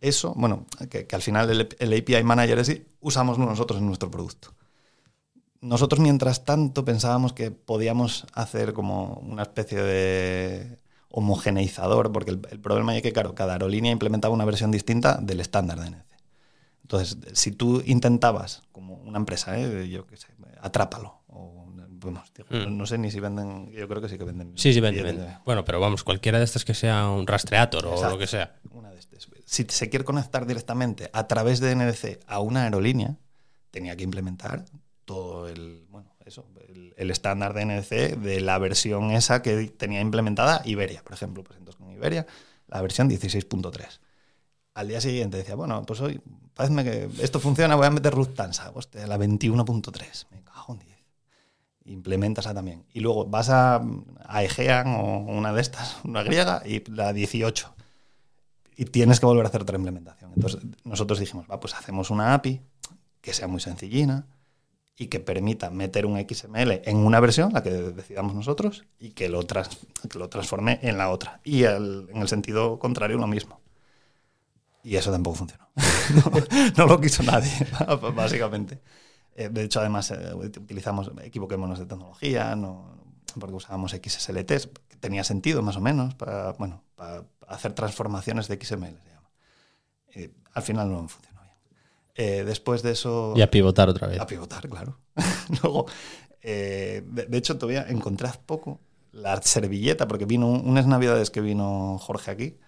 eso, bueno, que, que al final el, el API Manager así usamos nosotros en nuestro producto. Nosotros, mientras tanto, pensábamos que podíamos hacer como una especie de homogeneizador, porque el, el problema es que, claro, cada aerolínea implementaba una versión distinta del estándar de NC. Entonces, si tú intentabas, como una empresa, ¿eh? yo qué sé, atrápalo, o, bueno, digo, Mm. no, sé ni si venden, yo creo que sí que venden. Sí, sí, vende, billetes vende. de- Bueno, pero vamos, cualquiera de estas que sea un rastreator o lo que sea. Una de estos. Si se quiere conectar directamente a través de NDC a una aerolínea, tenía que implementar todo el, bueno, eso, el, estándar de NDC de la versión esa que tenía implementada Iberia, por ejemplo. Entonces con Iberia, la versión 16.3. Al día siguiente decía, bueno, pues hoy parece que esto funciona, voy a meter Lufthansa, hostia, la 21.3. Me cago en 10. Implementas esa también. Y luego vas a, a Egean o una de estas, [laughs] una griega, y la 18. Y tienes que volver a hacer otra implementación. Entonces nosotros dijimos, va, pues hacemos una API que sea muy sencillina y que permita meter un XML en una versión, la que decidamos nosotros, y que lo, trans, que lo transforme en la otra. Y en el sentido contrario lo mismo. Y eso tampoco funcionó. [laughs] no, lo quiso nadie, [laughs] básicamente. Eh, de hecho, además, eh, utilizamos, equivoquémonos de tecnología, no, porque usábamos XSLTs, que tenía sentido más o menos para, bueno, para hacer transformaciones de XML. Se llama. Eh, al final no funcionó. Eh, después de eso... Y a pivotar otra vez. A pivotar, claro. [laughs] Luego, de, de, hecho, todavía encontré hace poco la servilleta, porque vino unas navidades que vino Jorge aquí,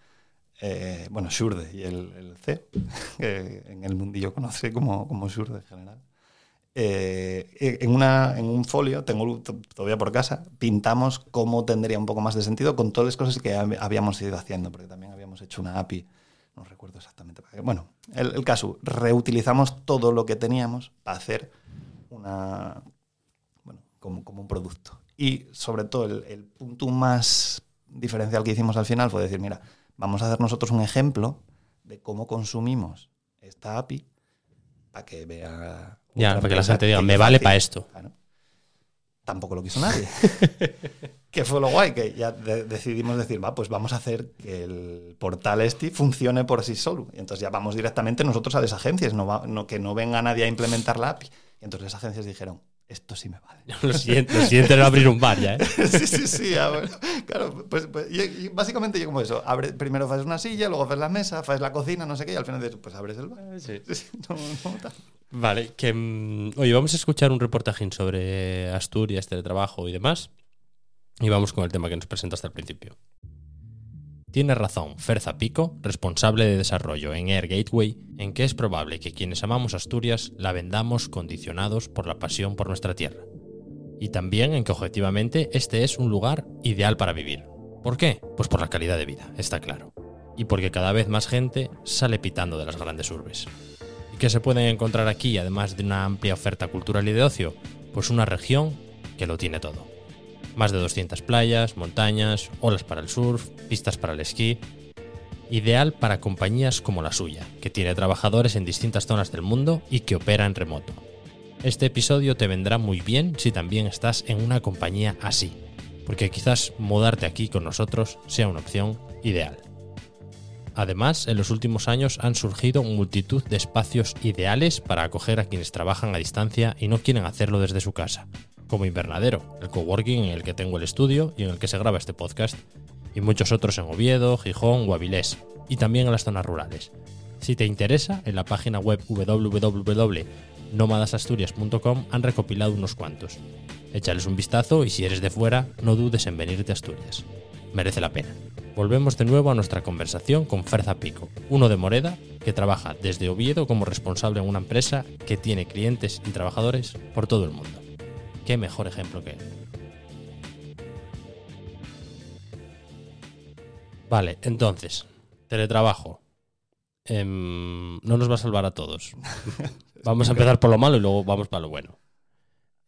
eh, bueno, Shurde y el, el C, [laughs] que en el mundillo conoce como, como Shurde en general. Eh, en, una, en un folio, tengo todavía por casa, pintamos cómo tendría un poco más de sentido con todas las cosas que habíamos ido haciendo, porque también habíamos hecho una API, no recuerdo exactamente. Bueno, el, el caso, reutilizamos todo lo que teníamos para hacer una, bueno, como, como un producto. Y sobre todo el, el punto más diferencial que hicimos al final fue decir, mira, vamos a hacer nosotros un ejemplo de cómo consumimos esta API para que vea... Ya, para que la gente diga, me vale para esto. Claro. Tampoco lo quiso nadie. [laughs] que fue lo guay, que ya de decidimos decir, va, pues vamos a hacer que el portal este funcione por sí solo. Y entonces ya vamos directamente nosotros a las agencias, no, va, no que no venga nadie a implementar la API. Y entonces las agencias dijeron, esto sí me vale. [laughs] Lo siguiente, lo siguiente era abrir un bar ya, ¿eh? [laughs] sí, sí, sí. Bueno, claro, pues, pues y, y básicamente yo como eso. Abre, primero haces una silla, luego haces la mesa, haces la cocina, no sé qué, y al final dices, pues abres el bar. Sí. [laughs] Sí, no, no. Vale, que mm, oye, vamos a escuchar un reportaje sobre Asturias, teletrabajo y demás. Y vamos con el tema que nos presentaste al principio. Tiene razón Ferza Pico, responsable de desarrollo en Air Gateway, en que es probable que quienes amamos Asturias la vendamos condicionados por la pasión por nuestra tierra. Y también en que objetivamente este es un lugar ideal para vivir. ¿Por qué? Pues por la calidad de vida, está claro. Y porque cada vez más gente sale pitando de las grandes urbes. ¿Y qué se pueden encontrar aquí, además de una amplia oferta cultural y de ocio? Pues una región que lo tiene todo más de 200 playas, montañas, olas para el surf, pistas para el esquí. Ideal para compañías como la suya, que tiene trabajadores en distintas zonas del mundo y que opera en remoto. Este episodio te vendrá muy bien si también estás en una compañía así, porque quizás mudarte aquí con nosotros sea una opción ideal. Además, en los últimos años han surgido multitud de espacios ideales para acoger a quienes trabajan a distancia y no quieren hacerlo desde su casa, como Invernadero, el coworking en el que tengo el estudio y en el que se graba este podcast, y muchos otros en Oviedo, Gijón o Avilés, y también en las zonas rurales. Si te interesa, en la página web www.nómadasasturias.com han recopilado unos cuantos. Échales un vistazo y si eres de fuera, no dudes en venirte a Asturias. Merece la pena. Volvemos de nuevo a nuestra conversación con Ferza Pico, uno de Moreda, que trabaja desde Oviedo como responsable en una empresa que tiene clientes y trabajadores por todo el mundo qué mejor ejemplo que él. Vale, entonces, teletrabajo. Eh, no nos va a salvar a todos. [laughs] vamos a empezar por lo malo y luego vamos para lo bueno.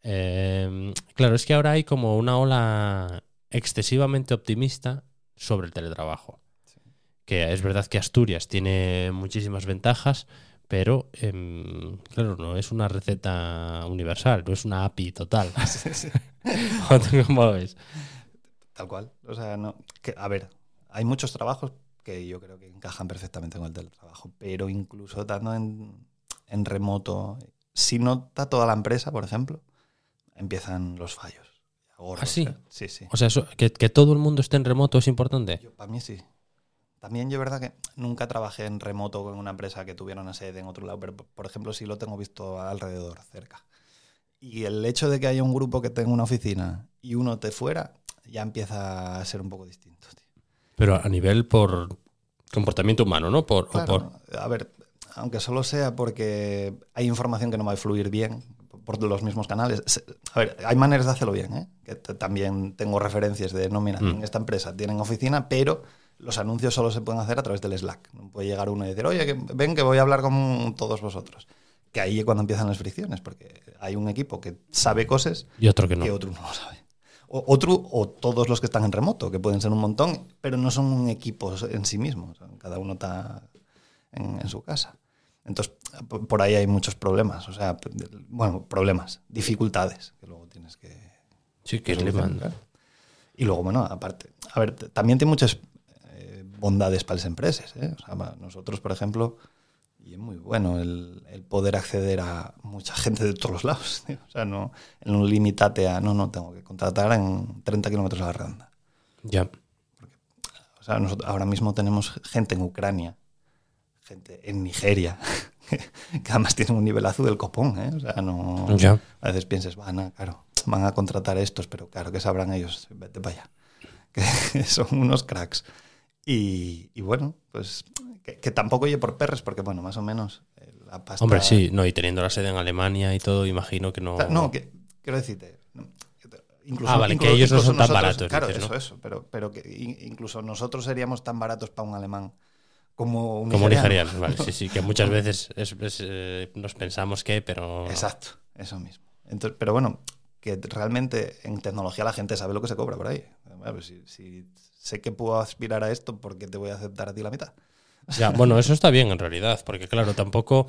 Eh, claro, es que ahora hay como una ola excesivamente optimista sobre el teletrabajo. Sí. Que es verdad que Asturias tiene muchísimas ventajas, pero eh, claro, no es una receta universal, no es una API total. [laughs] [laughs] ¿Cómo lo ves? Tal cual. O sea, no, que, a ver, hay muchos trabajos que yo creo que encajan perfectamente con el teletrabajo, pero incluso estando en, en remoto, si no está toda la empresa, por ejemplo, empiezan los fallos. Gordos, ¿Ah, sí? ¿eh? Sí, sí. O sea, eso, que, que, todo el mundo esté en remoto es importante. Yo, para mí sí. También yo verdad que nunca trabajé en remoto con una empresa que tuviera una sede en otro lado, pero por ejemplo sí lo tengo visto alrededor, cerca. Y el hecho de que haya un grupo que tenga una oficina y uno te fuera, ya empieza a ser un poco distinto. Tío. Pero a nivel por Comportamiento humano, ¿no? Por, o Claro, por- A ver, aunque solo sea porque hay información que no va a fluir bien por los mismos canales. A ver, hay maneras de hacerlo bien, ¿eh? Que también tengo referencias de, no, mira, Mm. en esta empresa tienen oficina, pero los anuncios solo se pueden hacer a través del Slack. No puede llegar uno y decir, oye, que ven que voy a hablar con todos vosotros. Que ahí es cuando empiezan las fricciones, porque hay un equipo que sabe cosas y otro que no. que otro no lo sabe. O, otro, o todos los que están en remoto, que pueden ser un montón, pero no son un equipo en sí mismos. Cada uno está en, en su casa. Entonces, por ahí hay muchos problemas. O sea, bueno, problemas, dificultades que luego tienes que. Sí, que le manda. Y luego, bueno, aparte, a ver, también tiene muchas bondades para las empresas. ¿eh? O sea, nosotros, por ejemplo, y es muy bueno el, el poder acceder a mucha gente de todos los lados. [laughs] tío. O sea, no, no limitarte a, no, no, tengo que contratar en 30 kilómetros a la redonda. Ya. O sea, nosotros ahora mismo tenemos gente en Ucrania, gente en Nigeria, [laughs] que además tienen un nivelazo del copón. ¿eh? O sea, no. Ya. A veces piensas, van a, claro, van a contratar a estos, pero claro que sabrán ellos, vete para allá. [laughs] Que son unos cracks. Y, y bueno, pues que, que tampoco oye por perres, porque bueno, más o menos eh, la pasta. Hombre, sí, no, y teniendo la sede en Alemania y todo, imagino que no. No, que, quiero decirte. que Incluso, Ah, vale, que incluso- ellos no son tan nosotros- baratos, Claro, dices, eso, ¿no? eso. Pero, pero que in- incluso nosotros seríamos tan baratos para un alemán como un Como nigeriano. vale, sí, sí, que muchas [laughs] veces es- es, eh, nos pensamos que, pero. Exacto, eso mismo. Entonces, pero bueno, que realmente en tecnología la gente sabe lo que se cobra por ahí. Ver, si, si sé que puedo aspirar a esto, ¿por qué te voy a aceptar a ti la mitad? Ya, bueno, eso está bien en realidad, porque claro, tampoco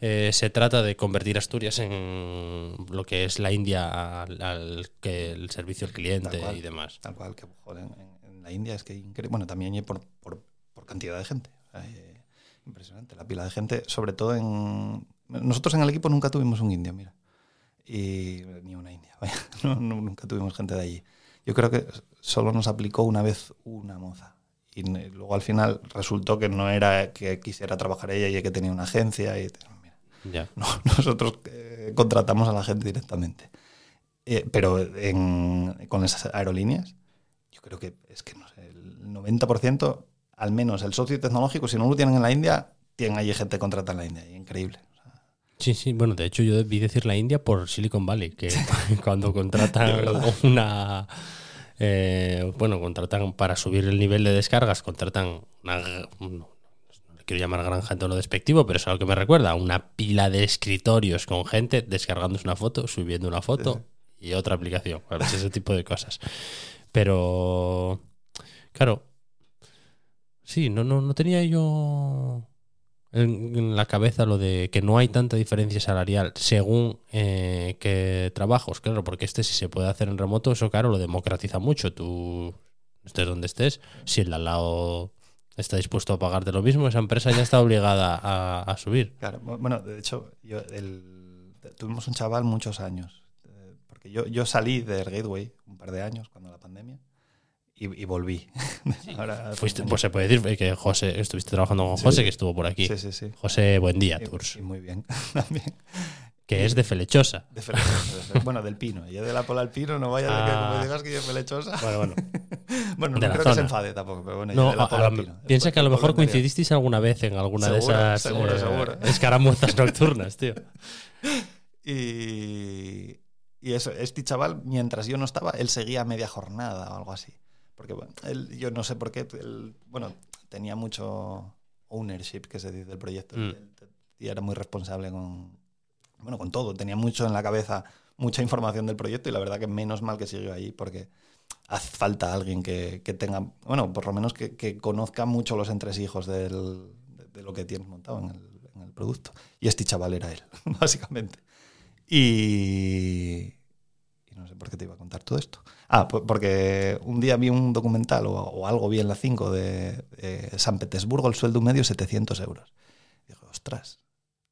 eh, se trata de convertir Asturias en lo que es la India al, al que el servicio al cliente cual. y demás. Tal cual, que joder, en, en la India es que. Bueno, también por, por, por cantidad de gente. Eh, impresionante, la pila de gente, sobre todo en... Nosotros en el equipo nunca tuvimos un indio, mira. Y ni una india, vaya. [laughs] No, no, nunca tuvimos gente de allí. Yo creo que solo nos aplicó una vez una moza. Y luego al final resultó que no era que quisiera trabajar ella y que tenía una agencia. Y, mira, Ya. no, [laughs] nosotros eh, contratamos a la gente directamente. Eh, pero en- con esas aerolíneas, yo creo que es que no sé, el 90%, al menos el socio tecnológico, si no lo tienen en la India, tienen allí gente contratada en la India. increíble. Sí, sí, bueno, de hecho yo debí decir la India por Silicon Valley, que [laughs] cuando contratan una... eh, bueno, contratan para subir el nivel de descargas, contratan una... Le quiero llamar granja en tono despectivo, pero es a lo que me recuerda, una pila de escritorios con gente descargándose una foto, subiendo una foto y otra aplicación, ese tipo de cosas. Pero, claro, sí, no, no, no tenía yo en, la cabeza lo de que no hay tanta diferencia salarial según eh, qué trabajos, claro, porque este si se puede hacer en remoto, eso claro, lo democratiza mucho. Tú estés donde estés, si el al lado está dispuesto a pagarte lo mismo, esa empresa ya está obligada a, subir. Claro, bu- bueno, de hecho, yo, el- tuvimos un chaval muchos años, eh, porque yo, yo salí del Gateway un par de años cuando la pandemia y, y volví. [laughs] Ahora Fuiste, pues se puede decir que José, estuviste trabajando con Sí. José, que estuvo por aquí. Sí, sí, sí. José Buen Día Y- Tours, y muy bien, [laughs] también. que es de Felechosa. De Felechosa, de Fele- bueno, del Pino. Y de la Pola al Pino no vaya de que Ah. como digas que yo es Felechosa. Bueno, bueno. [laughs] Bueno, de no la creo que se enfade tampoco, pero bueno, No, yo de la Pola al Pino. piensa que a lo mejor coincidisteis alguna vez en alguna Seguro, de esas seguro, eh, seguro. escaramuzas nocturnas, tío. Y, y eso, este chaval, mientras yo no estaba, él seguía media jornada o algo así. Porque bueno, él, yo no sé por qué, él, bueno, tenía mucho ownership, que se dice, del proyecto. Mm. Y era muy responsable con, bueno, con todo. Tenía mucho en la cabeza, mucha información del proyecto y la verdad que menos mal que siguió ahí porque hace falta alguien que, que tenga, bueno, por lo menos que, que conozca mucho los entresijos del, de, de lo que tienes montado en el, en el producto. Y este chaval era él, [laughs] básicamente. Y no sé por qué te iba a contar todo esto. Ah, po- porque un día vi un documental o, o algo vi en la 5 de, de San Petersburgo, el sueldo medio 700 euros. Y digo, ostras,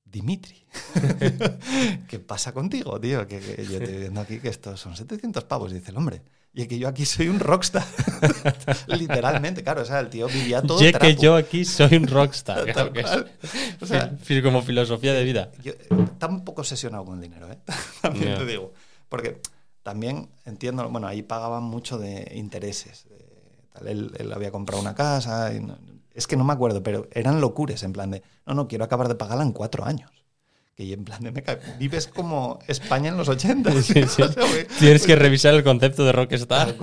Dimitri, [laughs] ¿qué pasa contigo, tío? Que, que yo estoy viendo aquí que estos son 700 pavos. Y dice el hombre, y es que yo aquí soy un rockstar. [laughs] Literalmente, claro, o sea, el tío vivía todo Ya que yo aquí soy un rockstar. [laughs] Claro que es. O sea, como filosofía de vida. yo, está un poco obsesionado con el dinero, ¿eh? También Ya. te digo. Porque también entiendo, bueno, ahí pagaban mucho de intereses. de tal. Él, él había comprado una casa y no- es que no me acuerdo, pero eran locures en plan de, no, no, quiero acabar de pagarla en cuatro años. Que en plan de, me vives como España en los 80. Sí, sí. [laughs] Güey, Tienes que revisar el concepto de Rockstar.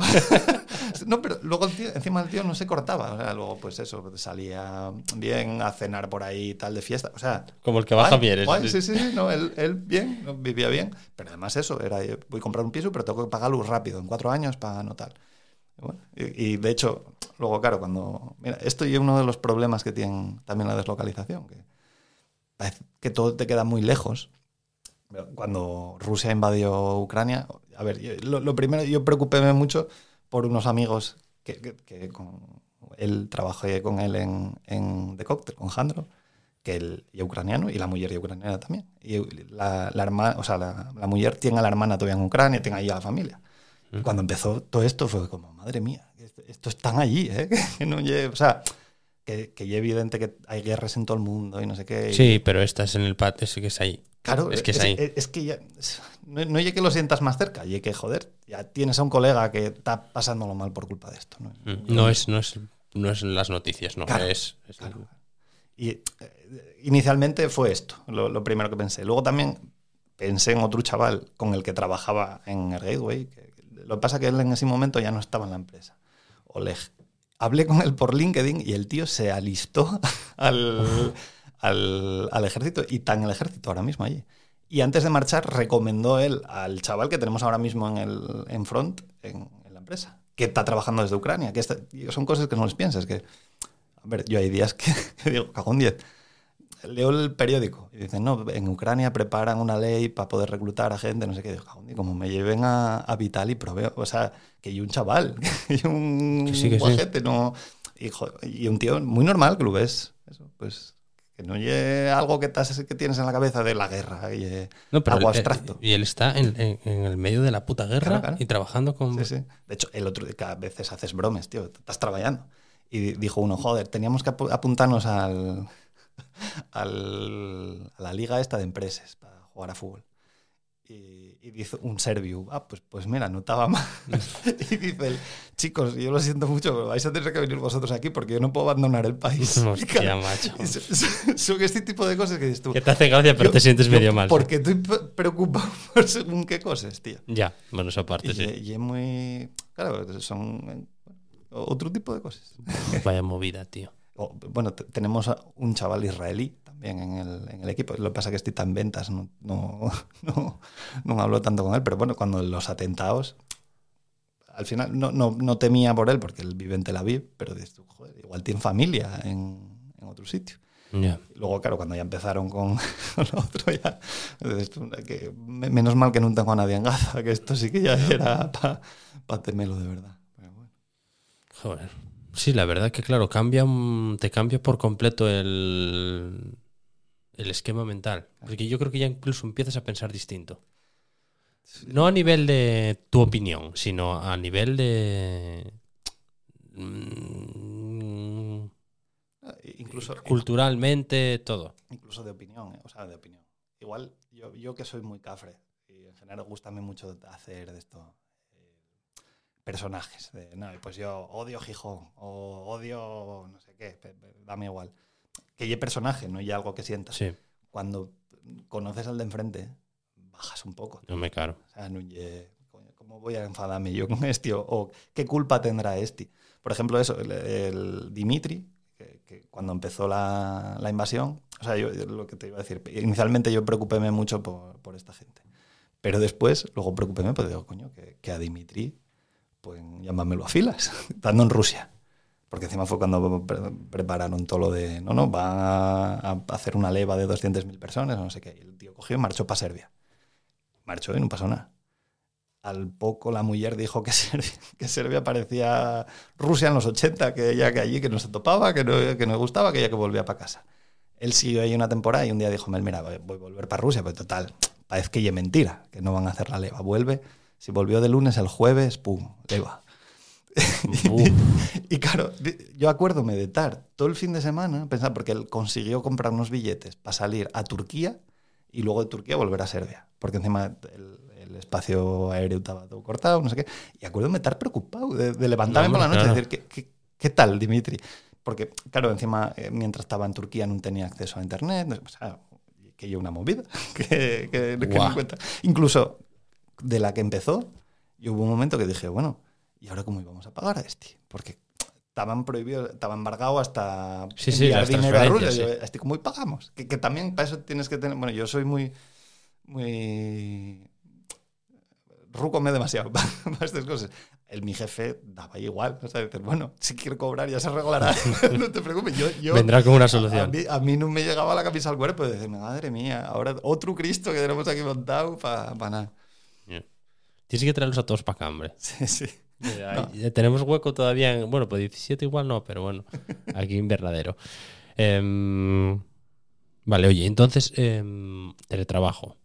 No, pero luego tío- encima el tío no se cortaba. O sea, luego, pues eso, salía bien a cenar por ahí, tal de fiesta. O sea, Como el que baja guay, sí, sí, sí, no, él, él bien, vivía bien. Pero además eso, era eh, voy a comprar un piso, pero tengo que pagar luz rápido, en cuatro años para no tal. Y, bueno, y- y de hecho, luego, claro, cuando. Mira, esto es uno de los problemas que tiene también la deslocalización, que parece que todo te queda muy lejos. Cuando Rusia invadió Ucrania, a ver, yo- lo, lo primero, yo preocupéme mucho por unos amigos que, que- que con él trabajé con él en, en The Cocktail, con Jandro, que él y ucraniano, y la mujer y ucraniana también. Y la, la, hermana, o sea, la, la mujer tiene a la hermana todavía en Ucrania, tiene ahí a la familia. Y cuando empezó todo esto fue como, madre mía, esto, esto están allí, ¿eh? [laughs] No o sea, que, que ya es evidente que hay guerras en todo el mundo y no sé qué. y- Sí, pero esta es en el patio, sí que es ahí. Claro, es que es, ahí. Es, que ya. No, no llegue que lo sientas más cerca, y que joder, ya tienes a un colega que está pasándolo mal por culpa de esto. No, Mm, no es, no es, no es las noticias, no. Claro, es, es- Claro. Y eh, inicialmente fue esto, lo, lo primero que pensé. Luego también pensé en otro chaval con el que trabajaba en el Gateway. que- lo que pasa es que él en ese momento ya no estaba en la empresa. Oleg. Hablé con él por LinkedIn y el tío se alistó [laughs] al, al, al ejército y en el ejército ahora mismo allí. Y antes de marchar recomendó él al chaval que tenemos ahora mismo en, el, en front, en, en la empresa, que está trabajando desde Ucrania. Que está- son cosas que no les piensas, que a ver, yo hay días que, [laughs] que digo, cagón 10. Leo el periódico y dicen, no, en Ucrania preparan una ley para poder reclutar a gente, no sé qué. Digo, cagón 10, como me lleven a, a Vital y proveo. O sea, que hay un chaval, [laughs] que hay un Que sí, que sí. guajete, no. Y, jo- y un tío muy normal que lo ves. Eso, pues que no lleve algo que, tas- que tienes en la cabeza de la guerra y eh, No, pero algo él- abstracto. Y él está en, en- en el medio de la puta guerra Claro, claro. y trabajando con. Sí, sí. De hecho, el otro día, a veces haces bromes, tío, estás trabajando. Y di- dijo uno, joder, teníamos que apu- apuntarnos al, al- a la liga esta de empresas para jugar a fútbol. Y, y dice un serbio, ah, pues, pues mira, no estaba mal. [laughs] y dice él, chicos, yo lo siento mucho, pero vais a tener que venir vosotros aquí porque yo no puedo abandonar el país. [laughs] Hostia, macho. Son este tipo de cosas que dices tú. Que te hace gracia, pero yo- te sientes yo medio mal. Porque estoy preocupado [laughs] por según qué cosas, tío. Ya, bueno, esa parte Y, sí. y es muy. Claro, son eh, otro tipo de cosas. Vaya movida, tío. O, bueno, te- tenemos un chaval israelí también en el, en el equipo. Lo que pasa es que estoy tan en ventas, no, no, [laughs] no, no hablo tanto con él. Pero bueno, cuando los atentados. Al final no, no, no temía por él porque él vive en Tel Aviv, pero dices joder, igual tiene familia en, en otro sitio. Ya. Y luego, claro, cuando ya empezaron con, [laughs] con lo otro, ya. que me- menos mal que no tengo a nadie en Gaza, que esto sí que ya era para pa temerlo de verdad. Pero bueno. Joder. Sí, la verdad que claro, cambia, te cambia por completo el, el esquema mental. Porque yo creo que ya incluso empiezas a pensar distinto. No a nivel de tu opinión, sino a nivel de... mm, Incluso, culturalmente, todo. incluso de opinión, ¿eh? o sea, de opinión. Igual, yo, yo que soy muy cafre, y en general gusta mucho hacer de esto eh, personajes. De, no, pues yo odio Gijón, o odio no sé qué, dame igual. Que ya personaje, no ya algo que sientas. Sí, Cuando conoces al de enfrente, bajas un poco. no me caro. O sea, no coño, ¿cómo voy a enfadarme yo con este? O, o ¿qué culpa tendrá este? Por ejemplo, eso, el, el Dimitri, que, que cuando empezó la, la invasión, o sea, yo lo que te iba a decir, inicialmente yo preocupéme mucho por, por esta gente. Pero después, luego preocupéme, pues digo, coño, que, que a Dimitri, pues llámamelo a filas, [laughs] estando en Rusia. Porque encima fue cuando pre- prepararon todo lo de, no, no, van a, hacer una leva de 200.000 personas, no sé qué. Y el tío cogió y marchó para Serbia. Marchó y no pasó nada. Al poco la mujer dijo que [laughs] Serbia, que Serbia parecía Rusia en los 80, que ella que allí que no se topaba, que no, que no gustaba, que ella que volvía para casa. Él siguió ahí una temporada y un día dijo, "Mel, mira, voy a volver para Rusia, pero total, parece que ya mentira, que no van a hacer la leva. Vuelve, si volvió de lunes, el jueves, pum, leva. Uf. [laughs] Y claro, yo acuérdome de estar todo el fin de semana, pensar, porque él consiguió comprar unos billetes para salir a Turquía y luego de Turquía volver a Serbia, porque encima el, el espacio aéreo estaba todo cortado, no sé qué. Y acuérdome de estar preocupado, de, de levantarme No, por la noche y decir, ¿qué, qué, qué tal, Dimitri? porque, claro, encima, eh, mientras estaba en Turquía no tenía acceso a Internet, o sea, que yo una movida, [laughs] que. Incluso de la que empezó, yo hubo un momento que dije, bueno, ¿y ahora cómo íbamos a pagar a este? Porque estaban prohibidos, estaba embargado hasta Sí, sí, enviar dinero a Rusia. Yo, ¿este cómo pagamos? Que, que también para eso tienes que tener, bueno, yo soy muy, muy rúcome demasiado [laughs] para, para estas cosas. El, mi jefe daba igual. O sea, dices, bueno, si quiero cobrar ya se arreglará. [laughs] [laughs] no te preocupes. Yo, yo, Vendrá con una a, solución. mí, a mí no me llegaba la camisa al cuerpo. Y decir, madre mía, ahora otro Cristo que tenemos aquí montado para nada. Tienes que traerlos a todos para acá, hombre. [laughs] Sí, sí. Eh, eh, Tenemos hueco todavía. En, bueno, pues 17 igual no, pero bueno, [laughs] aquí invernadero. Em, vale, oye, entonces, em, teletrabajo.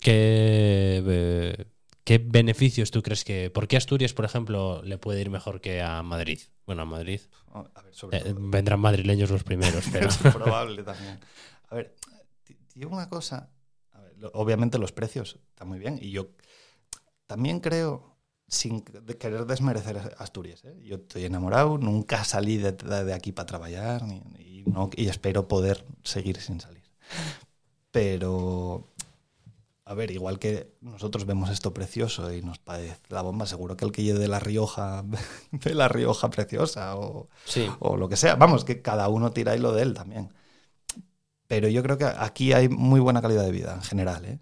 ¿Qué, eh, ¿Qué beneficios tú crees que... ¿Por qué Asturias, por ejemplo, le puede ir mejor que a Madrid? Bueno, a Madrid. A ver, sobre eh, todo. vendrán madrileños los primeros, [laughs] pero... Es probable también. A ver, digo una cosa. A ver, lo- obviamente los precios están muy bien. Y yo también creo, sin de querer desmerecer Asturias, ¿eh? yo estoy enamorado, nunca salí de, de aquí para trabajar ni- y, no, y espero poder seguir sin salir. Pero, a ver, igual que nosotros vemos esto precioso y nos parece la bomba, seguro que el que lleve de La Rioja [laughs] ve La Rioja preciosa o, Sí. o lo que sea. Vamos, que cada uno tira y lo de él también. Pero yo creo que aquí hay muy buena calidad de vida en general. ¿eh?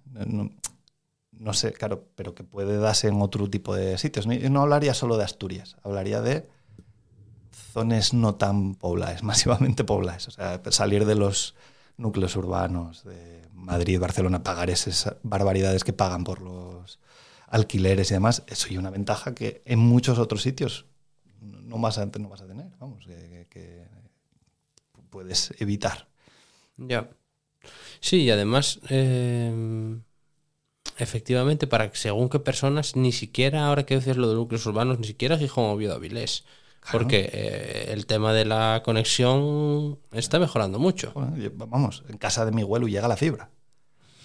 No, sé, claro, pero que puede darse en otro tipo de sitios. No, no hablaría solo de Asturias, hablaría de zonas no tan pobladas, [laughs] masivamente pobladas. O sea, salir de los núcleos urbanos de Madrid, Barcelona, pagar esas barbaridades que pagan por los alquileres y demás, eso y una ventaja que en muchos otros sitios no vas a, no vas a tener, vamos, que, que- puedes evitar. Ya. Sí, y además, eh, efectivamente, para que según qué personas, ni siquiera, ahora que dices lo de núcleos urbanos, ni siquiera Gijón Oviedo Avilés. Claro. Porque eh, el tema de la conexión está mejorando mucho. Bueno, yo- vamos, en casa de mi abuelo llega la fibra.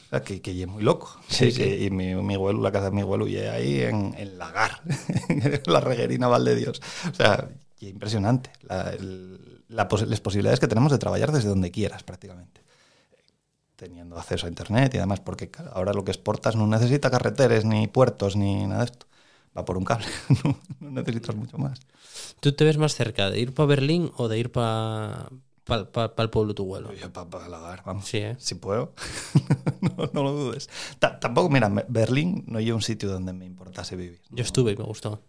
O sea, que, que es muy loco. Sí, que- y mi, mi abuelo, la casa de mi abuelo, y ahí en, en Lagar, [laughs] en la reguerina Valde Dios. O sea, impresionante. La- el- la pos- las posibilidades que tenemos de trabajar desde donde quieras, prácticamente. Teniendo acceso a internet y además, porque ahora lo que exportas no necesita carreteres, ni puertos, ni nada de esto. Va por un cable, [laughs] no, no necesitas mucho más. ¿Tú te ves más cerca de ir para Berlín o de ir para el pueblo tu abuelo? Yo para Lagar, vamos. Sí, ¿eh? Si puedo, [laughs] no, no lo dudes. Ta- tampoco, mira, Berlín no es un sitio donde me importase vivir. Yo estuve y me gustó.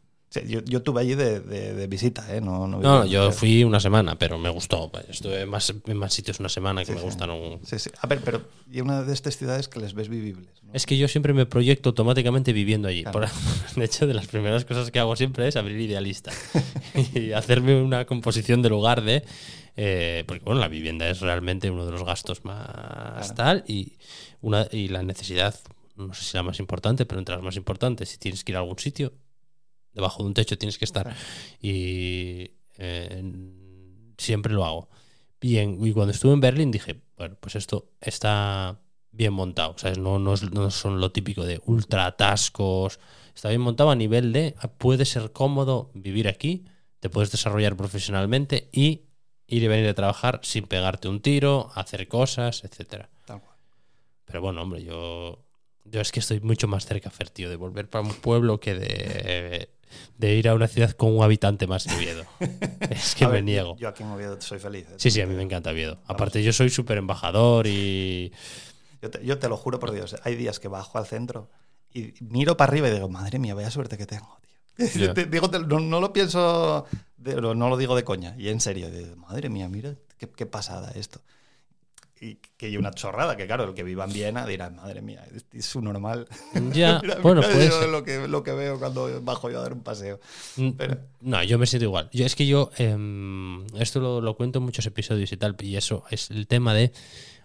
Yo, yo estuve allí de, de- de visita, ¿eh? No, no, No, yo fui una semana, pero me gustó. Estuve más, en más sitios una semana que Sí, me sí. gustaron. Sí, sí. A ver, pero y una de estas ciudades que les ves vivibles. ¿no? Es que yo siempre me proyecto automáticamente viviendo allí. Claro. Por- [laughs] de hecho, de las primeras cosas que hago siempre es abrir idealista [laughs] y hacerme una composición de lugar de. eh, porque, bueno, la vivienda es realmente uno de los gastos más tal y, una, y la necesidad, no sé si la más importante, pero entre las más importantes, si tienes que ir a algún sitio, debajo de un techo tienes que estar. Y eh, siempre lo hago. Y, en- y cuando estuve en Berlín dije, bueno, pues esto está bien montado. ¿sabes? No, no, es- no son lo típico de ultra atascos. Está bien montado a nivel de ah, puede ser cómodo vivir aquí, te puedes desarrollar profesionalmente y ir y venir a trabajar sin pegarte un tiro, hacer cosas, etcétera. Tal cual. Pero bueno, hombre, yo, yo es que estoy mucho más cerca, Fer, tío, de volver para un pueblo que de, de ir a una ciudad con un habitante más [laughs] en Oviedo. [laughs] es que A me ver, niego. Yo aquí en Oviedo soy feliz. ¿eh? Sí, sí, a mí me encanta Oviedo. Aparte, yo soy súper embajador y... Yo te, yo te lo juro por Dios, hay días que bajo al centro y miro para arriba y digo, madre mía, vaya suerte que tengo, tío. [laughs] Te digo, te- no, no lo pienso, de- no, no lo digo de coña, y en serio, digo, madre mía, mira qué, qué pasada esto. Y que una chorrada, que claro, el que viva en Viena dirá, madre mía, es, su normal. [laughs] Ya, [laughs] Mira, bueno, mira ser. lo que, lo que veo cuando bajo yo a dar un paseo. Mm, Pero- No, yo me siento igual. Yo, es que yo, em, esto lo, lo cuento en muchos episodios y tal, y eso es el tema de,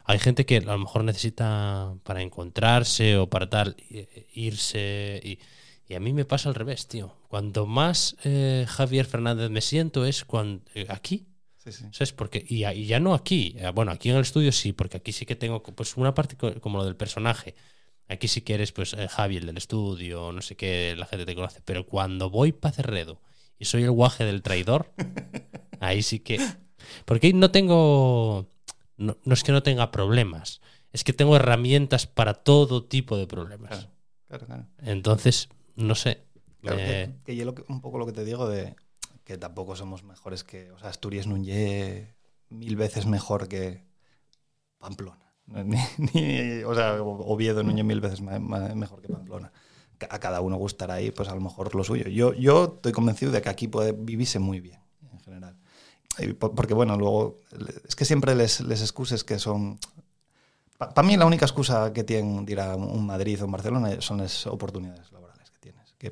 hay gente que a lo mejor necesita para encontrarse o para tal, i- irse, y, y a mí me pasa al revés, tío. Cuanto más eh, Javier Fernández me siento es cuando, eh, aquí, Sí, sí. ¿Sabes? Porque, y, ya- y ya no aquí. eh, Bueno, aquí en el estudio sí, porque aquí sí que tengo pues una parte co- como lo del personaje. Aquí sí que eres pues eh, Javi, el del estudio, no sé qué, la gente te conoce. Pero cuando voy para Cerredo y soy el guaje del traidor, [laughs] Ahí sí que. Porque ahí no tengo. No, no es que no tenga problemas, es que tengo herramientas para todo tipo de problemas. Claro, claro, claro. Entonces, no sé. Claro, eh, que, que yo lo que- un poco lo que te digo de que tampoco somos mejores que. O sea, Asturias es mil veces mejor que Pamplona. [laughs] Ni, ni- o sea, Oviedo es mil veces ma- ma- mejor que Pamplona. A cada uno gustará ahí, pues a lo mejor lo suyo. Yo, yo estoy convencido de que aquí puede vivirse muy bien, en general. Y po- Porque, bueno, luego. Es que siempre les, les excuses que son. Para mí, la única excusa que tienen de ir a un Madrid o un Barcelona son las oportunidades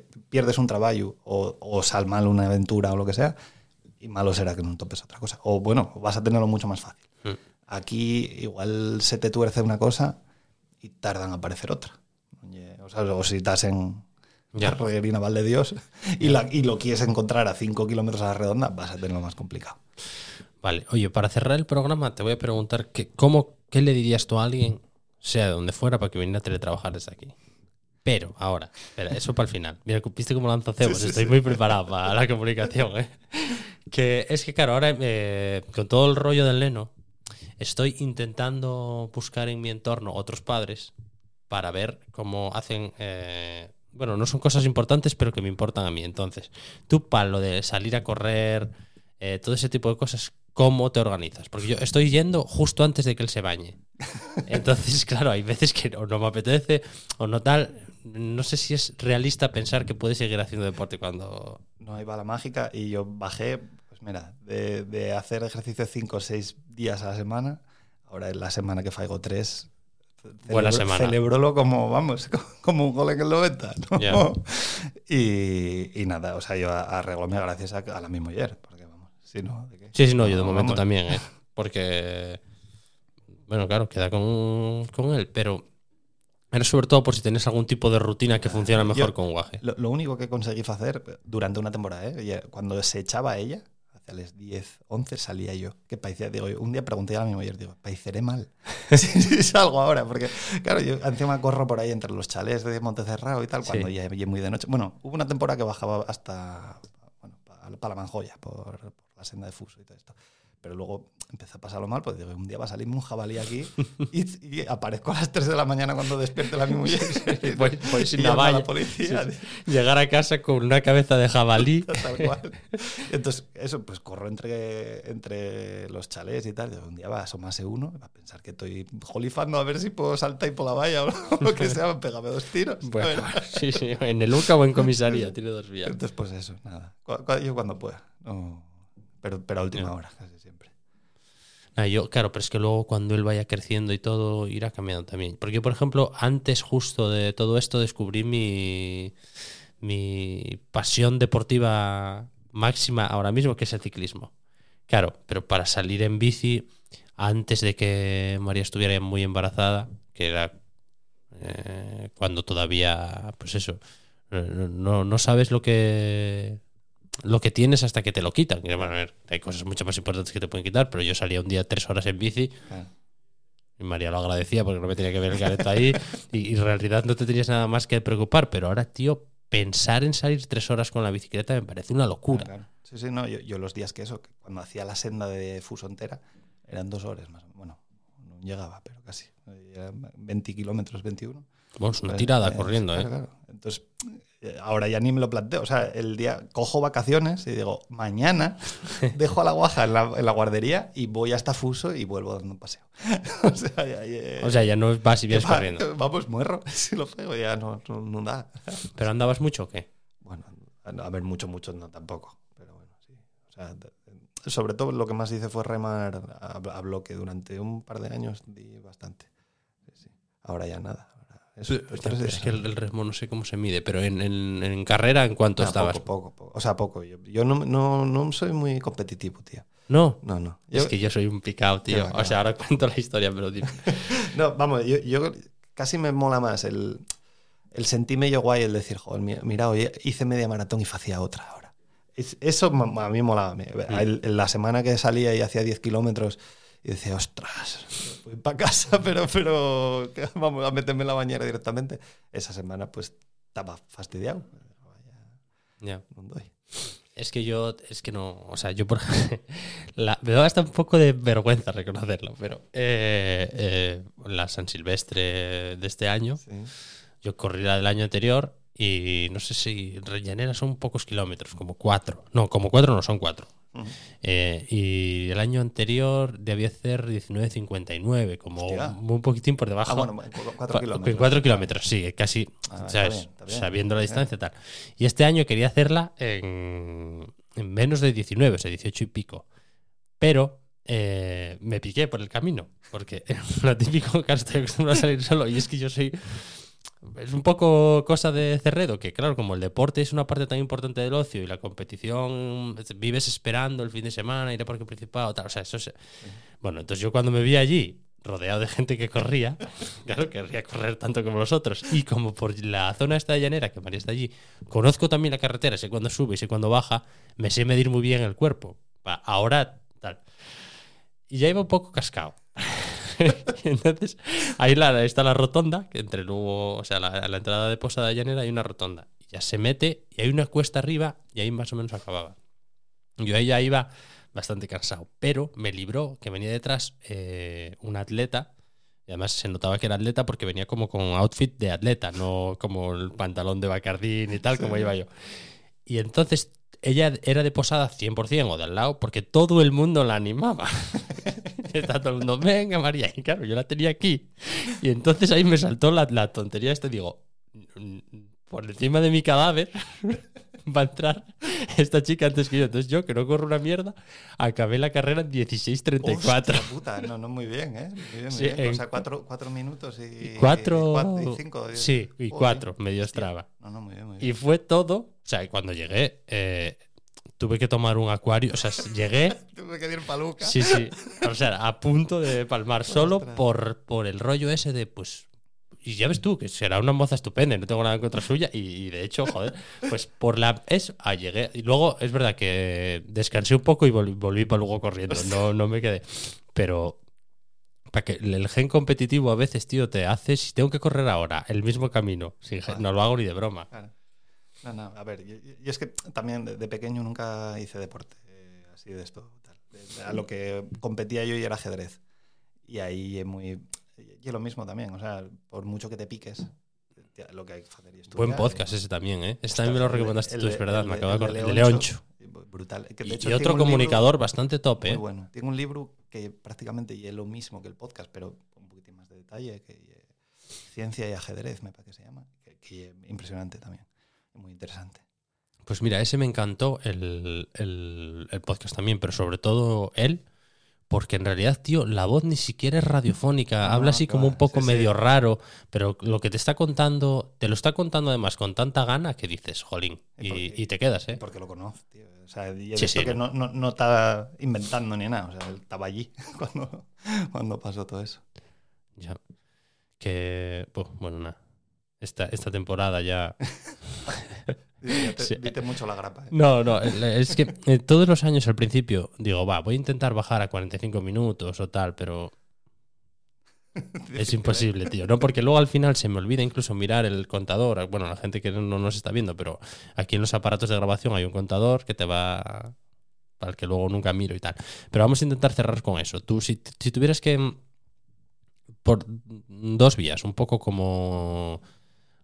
que pierdes un trabajo o, o sal mal una aventura o lo que sea, y malo será que no topes otra cosa. O bueno, vas a tenerlo mucho más fácil. Mm. Aquí igual se te tuerce una cosa y tardan en aparecer otra. O, sea, o si estás en Ya. [laughs] Reguerina Val de Dios y, la- y lo quieres encontrar a 5 kilómetros a la redonda, vas a tenerlo más complicado. Vale, oye, para cerrar el programa te voy a preguntar que, ¿cómo, ¿qué le dirías tú a alguien, sea de donde fuera, para que viniera a teletrabajar desde aquí? Pero, ahora, espera, eso para el final. Mira, ¿viste cómo lanzo cebos? Estoy muy preparado para la comunicación, ¿eh? Que es que, claro, ahora eh, con todo el rollo del Leno, estoy intentando buscar en mi entorno otros padres para ver cómo hacen... eh, bueno, no son cosas importantes, pero que me importan a mí. Entonces, tú para lo de salir a correr, eh, todo ese tipo de cosas, ¿cómo te organizas? Porque yo estoy yendo justo antes de que él se bañe. Entonces, [laughs] claro, hay veces que no, no me apetece o no tal. No sé si es realista pensar que puedes seguir haciendo deporte cuando... no hay bala mágica y yo bajé, pues mira, de, de hacer ejercicio 5 o 6 días a la semana, ahora es la semana que faigo 3. Buena semana. Celebrólo como, vamos, [laughs] como un gol en el 90. ¿no? Ya. Y, y nada, o sea, yo arreglóme gracias a, a la misma ayer, porque vamos, si no, ¿de qué? Sí, sí, no, yo de momento vamos. también, ¿eh? Porque... Bueno, claro, queda con, con él, pero... Era sobre todo por si tenés algún tipo de rutina que funciona mejor Yo- con guaje. Lo, lo único que conseguí hacer durante una temporada, ¿eh? Y cuando se echaba ella, hacia las 10, 11 salía yo. Que parecía, digo, un día pregunté a mi mujer, digo, pareceré mal. [laughs] si, si salgo ahora, porque claro, yo encima corro por ahí entre los chalés de Montecerrado y tal, cuando Sí. ya ya muy de noche. Bueno, hubo una temporada que bajaba hasta, bueno, para la Manjoya, por, por la senda de Fuso y todo esto. Pero luego empecé a pasarlo mal, pues digo, un día va a salirme un jabalí aquí y, y aparezco a las 3 de la mañana cuando despierte la mi mujer. [laughs] Sin Y a navalla. la policía. Llegar a casa con una cabeza de jabalí. [laughs] Tal cual. Entonces, eso, pues corro entre, entre los chalés y tal. Digo, un día va a asomarse uno, va a pensar que estoy jolifando a ver si puedo saltar y por la valla o lo [laughs] que sea, pégame dos tiros. Bueno, sí, sí, en el UCA o en comisaría, tiene dos vías. Entonces, pues eso, nada. Yo cuando pueda. No, pero, pero a última hora, casi siempre. Ah, yo, claro, pero es que luego cuando él vaya creciendo y todo, irá cambiando también. Porque yo, por ejemplo, antes justo de todo esto descubrí mi, mi pasión deportiva máxima ahora mismo, que es el ciclismo. Claro, pero para salir en bici, antes de que María estuviera muy embarazada, que era eh, cuando todavía, pues eso, no, no- no sabes lo que lo que tienes hasta que te lo quitan. Y, bueno, a ver, hay cosas mucho más importantes que te pueden quitar, pero yo salía un día tres horas en bici Claro. y María lo agradecía porque no me tenía que ver el careto ahí y, y en realidad no te tenías nada más que preocupar. Pero ahora, tío, pensar en salir tres horas con la bicicleta me parece una locura. Claro, claro. Sí, sí, no. Yo, yo los días que eso, que cuando hacía la senda de Fuso entera, eran dos horas más. Bueno, no llegaba, pero casi. Eran 20 kilómetros, 21. Bueno, es una Pues, tirada eh, corriendo, claro, ¿eh? claro. Entonces, eh, ahora ya ni me lo planteo. O sea, el día cojo vacaciones y digo, mañana [laughs] dejo a la guaja en la, en la guardería y voy hasta Fuso y vuelvo dando un paseo. [laughs] o sea, ya, ya- O sea, ya no vas y vienes [laughs] va- corriendo. Vamos, muerro. Si lo pego ya no, no, no da. ¿Pero andabas mucho o qué? Bueno, a ver, mucho, mucho no tampoco. Pero bueno, sí. O sea, de- sobre todo lo que más hice fue remar a, a bloque. Durante un par de años di bastante. Sí, sí. Ahora ya nada. Es días. que el, el remo no sé cómo se mide, pero en, en- en carrera, ¿en cuánto Ah, estabas? Poco, poco, poco. O sea, poco. Yo, yo no, no, no soy muy competitivo, tío. No, No, no. es Yo- que yo soy un picado, tío. O sea, ahora cuento la historia, pero dime. [laughs] No, vamos, yo, yo casi me mola más el, el sentirme yo guay, el decir, joder, mi- mira, hoy hice media maratón y hacía otra ahora. Es- eso a mí molaba. El- en la semana que salía y hacía 10 kilómetros y decía, ostras, voy para casa, [laughs] pero, pero vamos a meterme en la bañera directamente. Esa semana pues estaba fastidiado. Ya. doy. Es que yo, es que no, o sea, yo por [laughs] la, me da hasta un poco de vergüenza reconocerlo, pero eh, eh, la San Silvestre de este año, Sí. yo corrí la del año anterior y no sé si rellenera son pocos kilómetros, como cuatro. No, como cuatro no, son cuatro. Eh, y el año anterior debía ser 19.59, como Hostia. muy poquitín por debajo. Ah, bueno, cu- cuatro Cua- kilómetros. En cuatro kilómetros, sí, casi, Ah, está ¿sabes? bien, está bien. sabiendo la distancia y tal. Y este año quería hacerla en, en menos de 19, o sea, 18 y pico. Pero eh, me piqué por el camino, porque [laughs] lo típico que estoy acostumbrado a salir solo, y es que yo soy... Es un poco cosa de Cerredo, que claro, como el deporte es una parte tan importante del ocio y la competición, vives esperando el fin de semana, ir a Parque Principado, tal, o sea, eso es... Bueno, entonces yo cuando me vi allí, rodeado de gente que corría, [laughs] claro, querría correr tanto como los otros, y como por la zona esta de llanera, que María está allí, conozco también la carretera, sé cuándo sube y sé cuándo baja, me sé medir muy bien el cuerpo. Ahora, tal. Y ya iba un poco cascado. [laughs] Y [laughs] Entonces, ahí la- está la rotonda, que entre luego, o sea, la, a la entrada de Posada de Llanera hay una rotonda. Y ya se mete y hay una cuesta arriba y ahí más o menos acababa. Yo ahí ya iba bastante cansado, pero me libró que venía detrás eh, un atleta. Y además se notaba que era atleta porque venía como con outfit de atleta, no como el pantalón de bacardín y tal, como iba yo. Y entonces ella era de posada 100% o de al lado porque todo el mundo la animaba. [laughs] [laughs] Está todo el mundo, venga María. Y claro, yo la tenía aquí. Y entonces ahí me saltó la, la tontería esta. Digo, "Mm, por encima de mi cadáver [laughs] va a entrar esta chica antes que yo. Entonces yo, que no corro una mierda, acabé la carrera en 16.34. Hostia puta, no, no, muy bien, ¿eh? Muy bien, muy bien. en- O sea, cuatro, cuatro minutos y. Cuatro. y cuatro- y cinco. y- sí, y cuatro, medio. Strava. No, no, muy bien, muy Y bien. fue todo. O sea, cuando llegué, eh, tuve que tomar un acuario. O sea, [laughs] llegué. Tuve que ir paluca. Sí, sí. O sea, a punto de [laughs] palmar solo Ostras. por, por el rollo ese de, pues. Y ya ves tú, que será una moza estupenda, no tengo nada en contra suya. Y, y de hecho, joder, pues por la. Es, ah, llegué. Y luego es verdad que descansé un poco y volví, volví para luego corriendo. No, [laughs] no me quedé. Pero. Para que el gen competitivo a veces, tío, te hace. Si tengo que correr ahora el mismo camino, sin Claro. no lo hago ni de broma. Claro. No, no, a ver, yo, yo- es que también de, de pequeño nunca hice deporte, eh, así de esto. tal. De- A lo que competía yo y era ajedrez. Y ahí es muy. Y es lo mismo también, o sea, por mucho que te piques, te- lo que hay que hacer y estudiar. Buen podcast ese también, ¿eh? Ese también me lo de- recomendaste el tú, de- es verdad, el me de- acabo de de acordar. De Leoncho. Brutal. Que de Y, hecho y otro un libro comunicador bastante top, Muy ¿eh? bueno. Tiene un libro que prácticamente y es lo mismo que el podcast, pero con un poquitín más de detalle, que eh, Ciencia y ajedrez, me parece que se llama. Que, que es impresionante también. Muy interesante. Pues mira, ese me encantó el, el- el podcast también, pero sobre todo él, porque en realidad, tío, la voz ni siquiera es radiofónica, No, habla así como un poco sí, sí. medio raro, pero lo que te está contando, te lo está contando además con tanta gana que dices, jolín, ¿Y te quedas, ¿eh? Porque lo conozco, tío. O sea, y he Sí, visto que no. no, no, no está inventando ni nada. O sea, él estaba allí [laughs] cuando, cuando pasó todo eso. Ya. Que, pues, bueno, nada. Esta, esta temporada [laughs] ya... Te- Sí. Viste mucho la grapa. ¿eh? No, no, es que eh, todos los años al principio digo, va, voy a intentar bajar a 45 minutos o tal, pero [laughs] es imposible, tío. No, porque luego al final se me olvida incluso mirar el contador. Bueno, la gente que no no nos está viendo, pero aquí en los aparatos de grabación hay un contador que te va. el que luego nunca miro y tal. Pero vamos a intentar cerrar con eso. Tú, si, si tuvieras que. mm, por dos vías, un poco como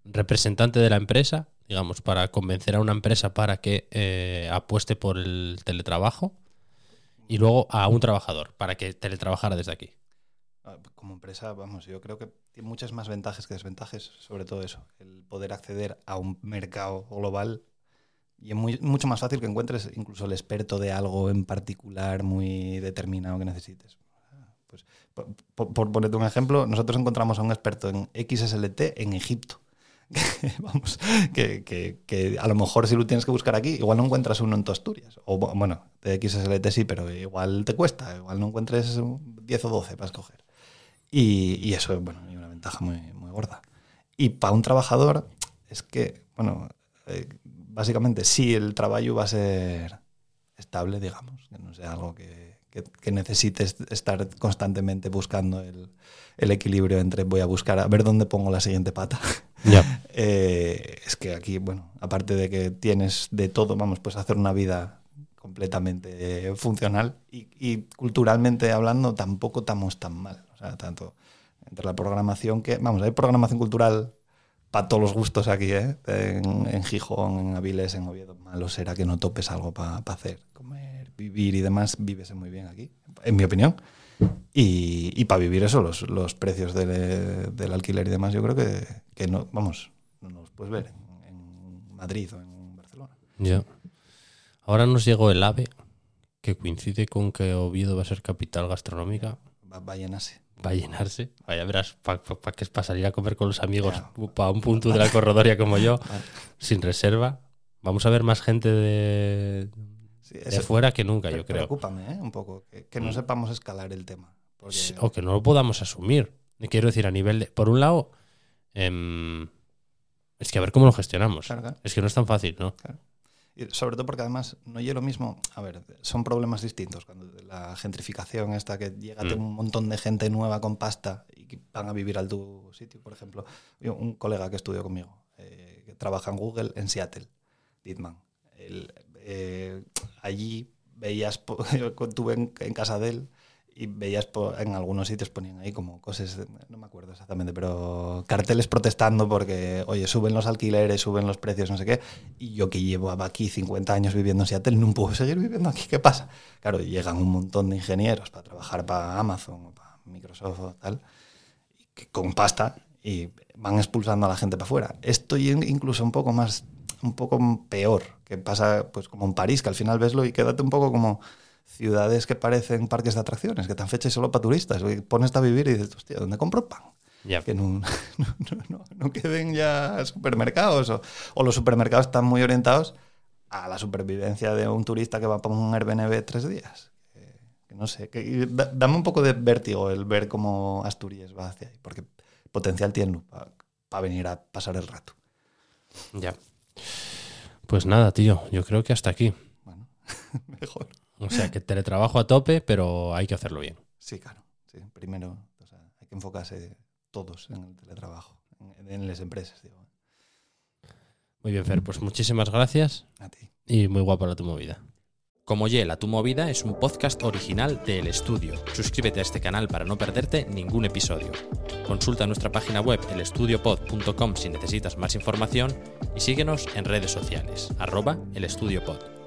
representante de la empresa, digamos, para convencer a una empresa para que eh, apueste por el teletrabajo, y luego a un trabajador para que teletrabajara desde aquí. Ah, Como empresa, vamos, yo creo que tiene muchas más ventajas que desventajas, sobre todo eso, el poder acceder a un mercado global y es muy, mucho más fácil que encuentres incluso el experto de algo en particular muy determinado que necesites. Pues, por, por- por ponerte un ejemplo, nosotros encontramos a un experto en XSLT en Egipto. [laughs] Vamos, que, que- que a lo mejor si lo tienes que buscar aquí, igual no encuentras uno en tu Asturias. O bu- bueno, de XSLT sí, pero igual te cuesta, igual no encuentres un 10 o 12 para escoger. Y, y eso es bueno, una ventaja muy, muy gorda. Y para un trabajador es que, bueno, eh, básicamente sí el trabajo va a ser estable, digamos, que no sea algo que, que, que necesites estar constantemente buscando el, el equilibrio entre voy a buscar a ver dónde pongo la siguiente pata. Ya. [laughs] Eh, es que aquí, bueno, aparte de que tienes de todo, vamos, pues hacer una vida completamente funcional y, y culturalmente hablando tampoco estamos tan mal. O sea, tanto entre la programación que, vamos, hay programación cultural para todos los gustos aquí, ¿eh? En, en Gijón, en Avilés, en Oviedo. Malo será que no topes algo para hacer, comer, vivir y demás. Vives muy bien aquí, en mi opinión. Y, y para vivir eso, los, los precios del, del, alquiler y demás, yo creo que, que, no, vamos, no los puedes ver en, en Madrid o en Barcelona. Ya. Ahora nos llegó el AVE, que coincide con que Oviedo va a ser capital gastronómica. Va, va a llenarse. Va a llenarse. Vaya, verás, para pa, pa, que es para salir a comer con los amigos para un punto de la corredoria como yo, [laughs] sin reserva. Vamos a ver más gente de, Sí, de fuera que nunca, yo creo. Preocúpame ¿eh? un poco, que, que, no sepamos escalar el tema. Porque... O que no lo podamos asumir. Quiero decir, a nivel de. Por un lado, eh, es que a ver cómo lo gestionamos. Claro, claro. Es que no es tan fácil, ¿no? Claro. Y sobre todo porque además no es lo mismo. A ver, son problemas distintos. Cuando la gentrificación, esta que llega mm. un montón de gente nueva con pasta y que van a vivir al tu sitio. Por ejemplo, un colega que estudió conmigo, eh, que trabaja en Google en Seattle, Ditman. Eh, allí veías, estuve [laughs] en, en, casa de él y veías en algunos sitios ponían ahí como cosas, no me acuerdo exactamente, pero carteles protestando porque, oye, suben los alquileres, suben los precios, no sé qué, y yo que llevo aquí 50 años viviendo en Seattle no puedo seguir viviendo aquí, ¿qué pasa? Claro, llegan un montón de ingenieros para trabajar para Amazon o para Microsoft o tal, con pasta y van expulsando a la gente para afuera. Esto incluso un poco más un poco peor, que pasa pues como en París, que al final veslo y quédate un poco como ciudades que parecen parques de atracciones, que están fechas solo para turistas. Y pones a vivir y dices, hostia, ¿dónde compro pan? Yeah. Que [laughs] no, no, no, no, queden ya supermercados o, o, los supermercados están muy orientados a la supervivencia de un turista que va para un Airbnb tres días. Que, que no sé, que, da, dame un poco de vértigo el ver cómo Asturias va hacia ahí, porque potencial tiene para pa venir a pasar el rato. Ya. Pues nada, tío, yo creo que hasta aquí. Bueno, [laughs] mejor. O sea, que teletrabajo a tope, pero hay que hacerlo bien. Sí, claro. Sí. Primero, o sea, hay que enfocarse todos en el teletrabajo, en, en las empresas. Digo. Muy bien, Fer, pues muchísimas gracias. A ti. Y muy guapa la tu movida. Como Yela, tu movida es un podcast original de El Estudio. Suscríbete a este canal para no perderte ningún episodio. Consulta nuestra página web elestudiopod.com si necesitas más información y síguenos en redes sociales, arroba elestudiopod.